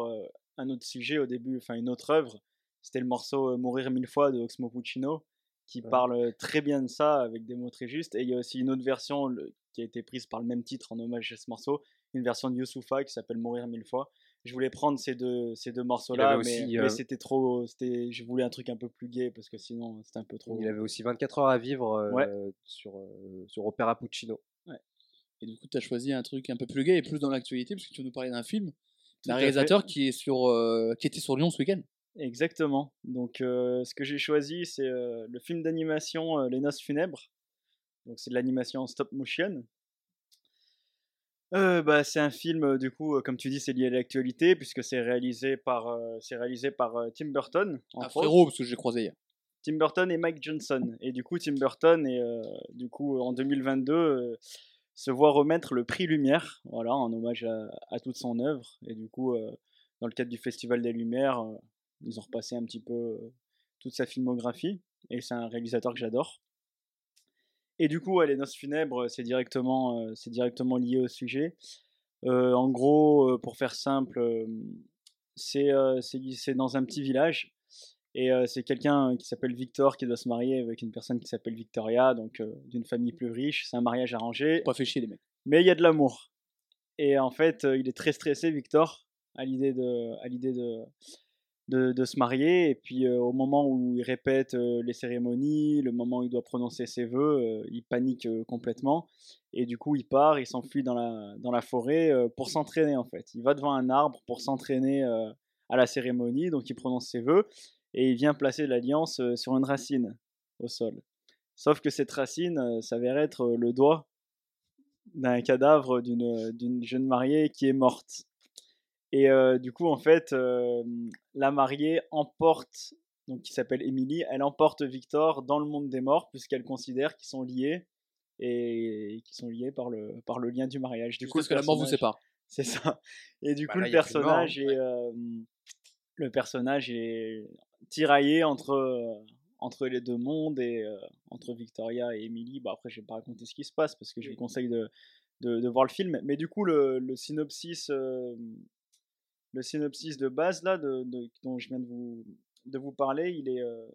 un autre sujet au début, enfin une autre œuvre. C'était le morceau Mourir mille fois de Oxmo Puccino, qui Ouais. parle très bien de ça, avec des mots très justes. Et il y a aussi une autre version le- qui a été prise par le même titre en hommage à ce morceau, une version de Youssoufa qui s'appelle Mourir mille fois. Je voulais prendre ces deux, ces deux morceaux-là, mais, euh, c'était trop. c'était- Je voulais un truc un peu plus gai parce que sinon c'était un peu trop. Il avait aussi 24 heures à vivre euh, Ouais. sur, euh, sur Opera Puccino. Et du coup, tu as choisi un truc un peu plus gai et plus dans l'actualité, parce que tu veux nous parler d'un film, d'un réalisateur qui, est sur, euh, qui était sur Lyon ce week-end. Exactement. Donc, euh, ce que j'ai choisi, c'est euh, le film d'animation Les Noces Funèbres. Donc, c'est de l'animation en stop motion. Euh, bah, c'est un film, euh, du coup, euh, comme tu dis, c'est lié à l'actualité, puisque c'est réalisé par, euh, c'est réalisé par euh, Tim Burton. Un autres. frérot, parce que j'ai croisé hier. Tim Burton et Mike Johnson. Et du coup, Tim Burton, est, du coup, en 2022, euh, se voit remettre le prix Lumière, voilà, en hommage à, à toute son œuvre. Et du coup, dans le cadre du Festival des Lumières, ils ont repassé un petit peu toute sa filmographie. Et c'est un réalisateur que j'adore. Et du coup, ouais, Les Noces Funèbres, c'est directement, euh, c'est directement lié au sujet. Euh, en gros, euh, pour faire simple, euh, c'est euh, c'est dans un petit village. Et euh, c'est quelqu'un qui s'appelle Victor qui doit se marier avec une personne qui s'appelle Victoria, donc euh, d'une famille plus riche. C'est un mariage arrangé, Pas fait chier, les mecs. mais il y a de l'amour. Et en fait, euh, il est très stressé, Victor, à l'idée de, à l'idée de, de, se marier. Et puis euh, au moment où il répète euh, les cérémonies, le moment où il doit prononcer ses vœux, euh, il panique complètement. Et du coup, il part, il s'enfuit dans la, dans la forêt pour s'entraîner en fait. Il va devant un arbre pour s'entraîner à la cérémonie, donc il prononce ses vœux et il vient placer l'alliance sur une racine au sol. Sauf que cette racine s'avère être le doigt d'un cadavre d'une jeune mariée qui est morte. Et euh, du coup, en fait, euh, la mariée emporte, donc qui s'appelle Émilie, elle emporte Victor dans le monde des morts puisqu'elle considère qu'ils sont liés et qu'ils sont liés par le, par le lien du mariage. Du coup, le que la mort vous sépare. c'est ça. Et du Bah coup, là, le mort, personnage est euh, le personnage est tiraillé entre euh, entre les deux mondes et euh, entre Victoria et Emily. Bah après, je vais pas raconter ce qui se passe parce que je vous conseille de, de, de voir le film. Mais du coup, le, le synopsis euh, le synopsis de base là de, de- dont je viens de vous de vous parler, il est euh,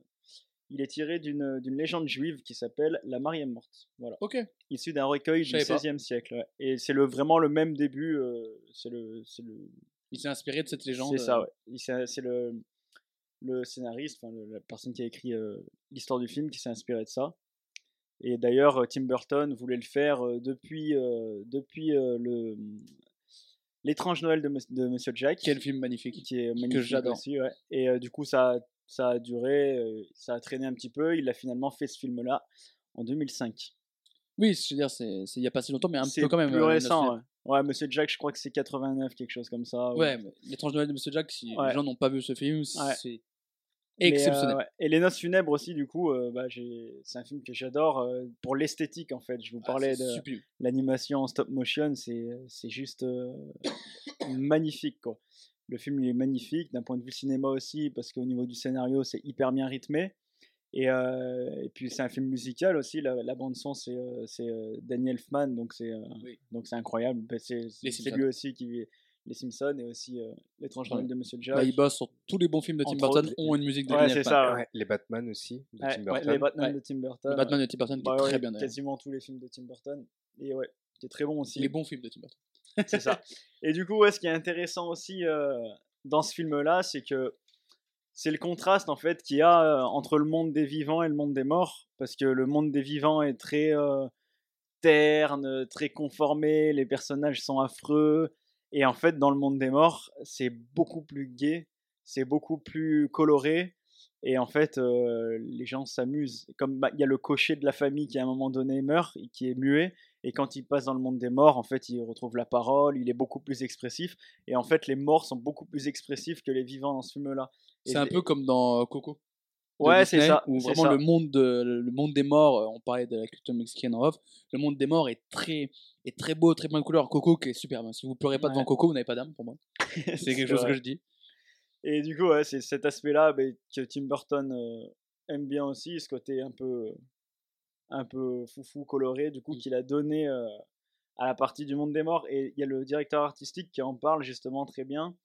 il est tiré d'une légende juive qui s'appelle la Mariée morte. Voilà. Ok. Issu d'un recueil du. XVIe siècle. ouais. Et c'est le, vraiment le même début. euh, c'est le, Il s'est inspiré de cette légende. c'est ça, euh, ouais. C'est le, le scénariste, enfin, le- la personne qui a écrit euh, l'histoire du film qui s'est inspiré de ça. Et d'ailleurs, Tim Burton voulait le faire depuis, depuis le l'étrange Noël de, de Monsieur Jack, Quel film magnifique. qui est magnifique j'adore. aussi. ouais. Et euh, du coup, ça, a- ça a duré, euh, ça a traîné un petit peu. Il a finalement fait ce film-là en 2005. Oui, je veux dire, c'est c'est il y a pas si longtemps, mais un C'est peu quand même. plus euh, récent. Ouais. Ouais, Monsieur Jack, je crois que c'est 89, quelque chose comme ça. Ouais, l'étrange Noël de Monsieur Jack, si les gens n'ont pas vu ce film, Ouais. Mais, euh, exceptionnel. ouais. Et Les Noces funèbres aussi, du coup, euh, bah, c'est un film que j'adore euh, pour l'esthétique en fait. Je vous Ah, parlais de l'animation en stop motion, c'est juste euh, magnifique quoi. Le film il est magnifique d'un point de vue cinéma aussi parce qu'au niveau du scénario c'est hyper bien rythmé. Et, euh, et puis c'est un film musical aussi. La, la bande son c'est euh, euh, Danny Elfman donc c'est euh, Oui. donc c'est incroyable. Bah, c'est lui aussi qui les Simpsons et aussi euh, l'étrange Ouais. de Monsieur Jack. Bah, il bosse sur tous les bons films de Tim Entre Burton autres, ont une musique de Ouais, c'est ça. les Batman aussi, de Ouais, Tim ouais, Burton. les Batman Ouais. de Tim Burton. Le Batman de Tim Burton qui Bah est ouais, très bien d'ailleurs. quasiment tous les films de Tim Burton. Et ouais, qui est très bon aussi. Les bons films de Tim Burton. C'est ça. Et du coup, ouais, ce qui est intéressant aussi euh, dans ce film-là, c'est que c'est le contraste en fait qu'il y a euh, entre le monde des vivants et le monde des morts, parce que le monde des vivants est très euh, terne, très conformé, les personnages sont affreux, et en fait, dans le monde des morts, c'est beaucoup plus gai, c'est beaucoup plus coloré. Et en fait, euh, les gens s'amusent. Comme bah, il y a le cocher de la famille qui à un moment donné meurt, et qui est muet, et quand il passe dans le monde des morts, en fait, il retrouve la parole, il est beaucoup plus expressif. Et en fait, les morts sont beaucoup plus expressifs que les vivants dans ce film-là. C'est un peu comme dans euh, Coco. Ouais, c'est ça. Où vraiment ça. le monde, de- le monde des morts, euh, on parlait de la culture mexicaine en off, le monde des morts est très, est très beau, très plein de couleurs. Coco qui est superbe. hein. Si vous pleurez pas devant. Coco, vous n'avez pas d'âme pour moi. C'est quelque chose vrai. que je dis. Et du coup, ouais, c'est cet aspect-là bah, que Tim Burton euh, aime bien aussi, ce côté un peu, un peu foufou, coloré, du coup, Mm. qu'il a donné euh, à la partie du monde des morts. Et il y a le directeur artistique qui en parle justement très bien.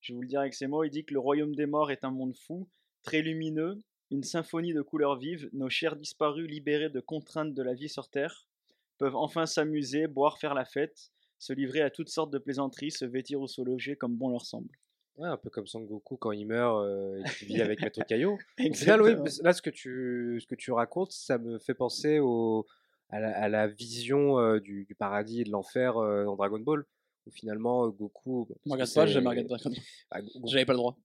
Je vais vous le dire avec ces mots. Il dit que le royaume des morts est un monde fou, très lumineux, une symphonie de couleurs vives. Nos chers disparus, libérés de contraintes de la vie sur Terre, peuvent enfin s'amuser, boire, faire la fête, se livrer à toutes sortes de plaisanteries, se vêtir ou se loger comme bon leur semble. Ouais, un peu comme Son Goku quand il meurt euh, et qu'il vit avec Maître Caillot. Final, oui, là, ce que, tu, ce que tu racontes, ça me fait penser au, à, la, à la vision euh, du, du paradis et de l'enfer euh, dans Dragon Ball, où finalement euh, Goku. Je regarde pas, j'ai jamais regardé Dragon Ball. Ah, Go- J'avais pas le droit.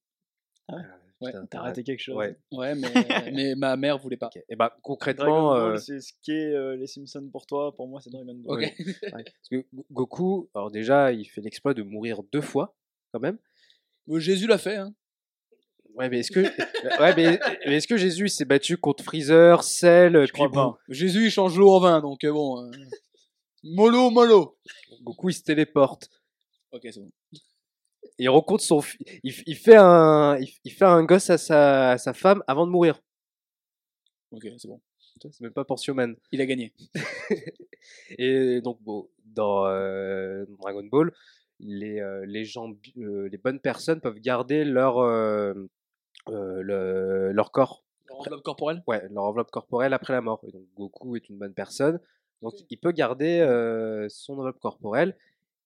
Ah, Ouais, putain, T'as raté quelque chose. Ouais. Ouais, mais, mais ma mère voulait pas. Et bah concrètement, euh, c'est ce qu'est euh, les Simpsons pour toi. Pour moi, c'est Dragon Ball. Ok. ouais, parce que Go- Goku, alors déjà, il fait l'exploit de mourir deux fois, quand même. Euh, Jésus l'a fait. Hein. Ouais, mais est-ce que, ouais, mais, mais est-ce que Jésus s'est battu contre Freezer, Cell, Je puis crois pas. Jésus, il change l'eau en vin, donc euh, bon. euh, Mollo, mollo. Goku, il se téléporte. Ok, c'est bon. Il rencontre son, il, fait un, il, fait un gosse à sa, à sa femme avant de mourir. Ok, c'est bon. C'est même pas pour Sioman. Il a gagné. Et donc, bon, dans euh, Dragon Ball, les, euh, les gens, euh, les bonnes personnes peuvent garder leur, le- leur corps, Enveloppe corporelle? Ouais, leur enveloppe corporelle après la mort. Et donc, Goku est une bonne personne, donc il peut garder son enveloppe corporelle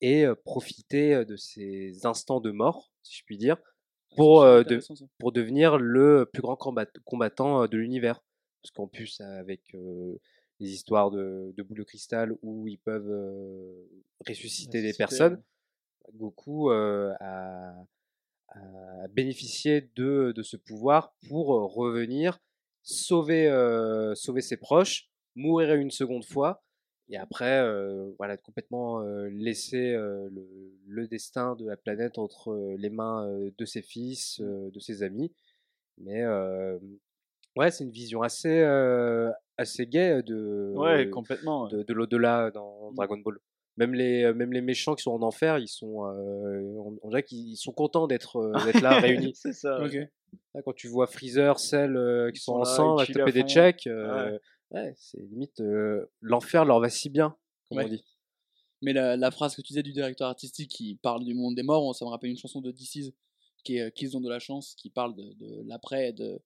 et profiter de ces instants de mort, si je puis dire, pour, euh, de, ça. pour devenir le plus grand combat- combattant de l'univers. Parce qu'en plus, avec euh, les histoires de, de boules de cristal où ils peuvent euh, ressusciter des personnes, Goku a, a bénéficié de, de ce pouvoir pour revenir, sauver, sauver ses proches, mourir une seconde fois, et après, euh, voilà, complètement euh, laisser euh, le, le destin de la planète entre euh, les mains de ses fils, euh, de ses amis. Mais ouais, c'est une vision assez, assez gaie de, Ouais, complètement. de, de l'au-delà dans Mm. Dragon Ball. Même les, même les méchants qui sont en enfer, ils sont, on, on dirait qu'ils sont contents d'être d'être là réunis. c'est ça. Là, quand tu vois Freezer, Cell qui sont, sont là, ensemble à taper des checks, ouais, c'est limite euh, l'enfer leur va si bien, comme Ouais. on dit. Mais la, la phrase que tu disais du directeur artistique qui parle du monde des morts, ça me rappelle une chanson de DC's qui est Qu'ils ont de la chance, qui parle de, de l'après, de,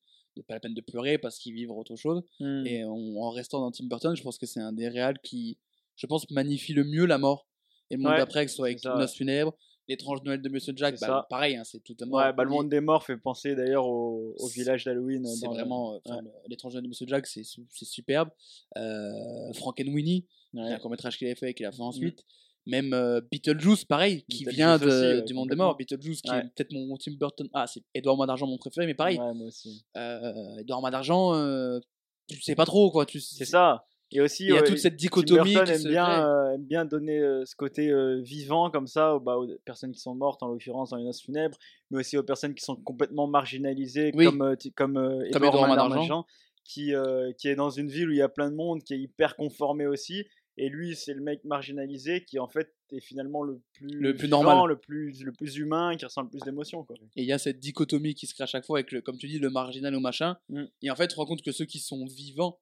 pas la peine de pleurer parce qu'ils vivent autre chose. Hmm. Et en, en restant dans Tim Burton, je pense que c'est un des réals qui, je pense, magnifie le mieux la mort. Et le monde Ouais, d'après, que ce soit avec ça, Noce funèbre, l'étrange Noël de Monsieur Jack, C'est bah, pareil, hein, c'est tout à. Ouais, bah, le monde des morts fait penser d'ailleurs au, au C'est- village d'Halloween. C'est dans le- vraiment, euh, ouais. l'étrange Noël de Monsieur Jack, c'est su- c'est superbe. Euh, Frankenweenie, Ouais. un court métrage qu'il avait fait et qu'il a fait Mm. ensuite. Même euh, Beetlejuice, pareil, qui Beetlejuice vient de- aussi, ouais, du monde des morts. Beetlejuice, qui est peut-être mon Tim Burton. Ah, c'est Edouard Main d'Argent, mon préféré, mais pareil. Ouais, moi aussi. Euh, Edouard Main d'Argent, euh, tu sais pas trop, quoi. Tu, C'est ça. Et aussi, Il y a toute cette Tim dichotomie Burton qui aime se bien, euh, aime bien donner euh, ce côté euh, vivant comme ça aux, bah, aux personnes qui sont mortes, en l'occurrence dans les noces funèbres, mais aussi aux personnes qui sont complètement marginalisées, Oui. comme, comme, d'Argent. qui, qui est dans une ville où il y a plein de monde, qui est hyper conformé aussi. Et lui, c'est le mec marginalisé qui en fait est finalement le plus, Le plus vivant, normal. le plus, le plus humain, qui ressent le plus d'émotions. Et il y a cette dichotomie qui se crée à chaque fois avec, le, comme tu dis, le marginal ou machin. Mm. Et en fait, tu te rends compte que ceux qui sont vivants,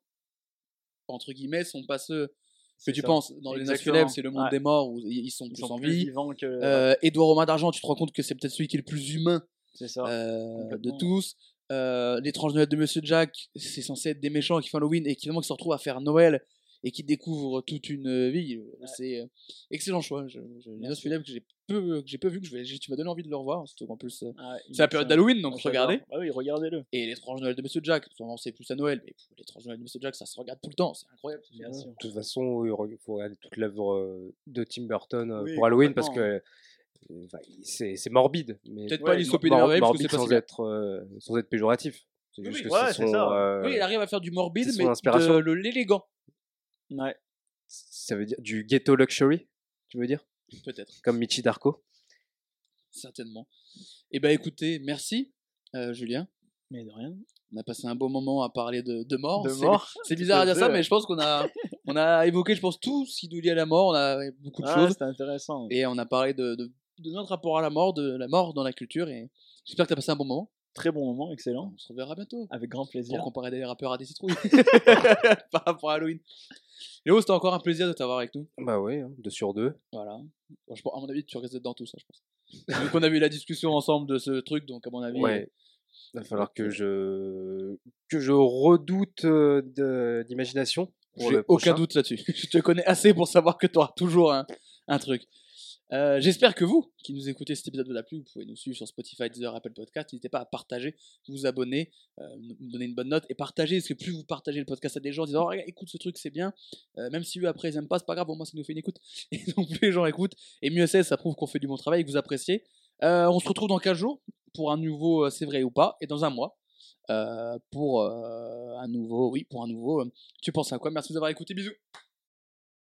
entre guillemets, sont pas ceux que tu ça. penses. Dans les Noces funèbres, c'est le monde Ouais. des morts où ils sont Ils plus sont en plus vie. vivants que. Euh, Édouard Romain d'Argent, tu te rends compte que c'est peut-être celui qui est le plus humain ça. euh, de tous. Euh, L'étrange Noël de Monsieur Jack, c'est censé être des méchants qui font Halloween et qui finalement qui se retrouvent à faire Noël et qui découvrent toute une vie. C'est euh, excellent choix. Je, je, les Noces funèbres que j'ai peu, que j'ai peu vu, que je vais, tu m'as donné envie de le revoir. Surtout qu'en plus, euh, Ah, c'est la période excellent. d'Halloween, donc Ah, regardez. Ah oui, regardez-le. Et l'étrange Noël de Monsieur Jack, souvent c'est plus à Noël, mais l'étrange Noël de Monsieur Jack, ça se regarde tout le temps, c'est incroyable. De toute façon, il faut regarder toute l'œuvre euh, de Tim Burton euh, Oui, pour Halloween parce que euh, enfin, c'est morbide. mais Peut-être Ouais, pas l'Isopie de mor- merveille, parce que c'est sans être, euh, sans être péjoratif. C'est Oui, juste oui. que Ouais, son, ça. euh, Oui, il arrive à faire du morbide, mais de l'élégant, Ouais. ça veut dire du ghetto luxury, tu veux dire? Peut-être, Comme Michi Darko. certainement. Et ben écoutez, merci euh, Julien. Mais de rien. On a passé un beau moment à parler de, de mort. De C'est- mort. C'est bizarre à dire ça, mais je pense qu'on a, on a évoqué, je pense, tout ce qui nous lie à la mort. On a beaucoup de Ah, choses. c'était intéressant. Et on a parlé de, de, de notre rapport à la mort, de la mort dans la culture. Et j'espère que tu as passé un bon moment. Très bon moment, excellent. On se reverra bientôt. Avec grand Pour plaisir. comparer des rappeurs à des citrouilles. Par rapport à Halloween. Léo, c'était encore un plaisir de t'avoir avec nous. Bah oui, hein, deux sur deux. Voilà. Bon, je à mon avis, tu restes dans tout ça, je pense. donc, on a eu la discussion ensemble de ce truc, donc à mon avis. Ouais. Il va falloir que je que je redoute euh, de- d'imagination. pour J'ai aucun doute là-dessus. je te connais assez pour savoir que tu auras toujours un, un truc. Euh, J'espère que vous, qui nous écoutez cet épisode de la pluie, vous pouvez nous suivre sur Spotify, Deezer, Apple Podcast. N'hésitez pas à partager, vous abonner, euh, donner une bonne note et partager. Parce que plus vous partagez le podcast à des gens en disant oh, écoute ce truc, c'est bien. Euh, même si eux après ils aiment pas, c'est pas grave, au moins ça nous fait une écoute. Et donc plus les gens écoutent, et mieux c'est, ça prouve qu'on fait du bon travail et que vous appréciez. On se retrouve dans 15 jours pour un nouveau C'est vrai ou pas, et dans un mois pour un nouveau, oui, pour un nouveau. tu penses à quoi? Merci de nous avoir écouté, bisous.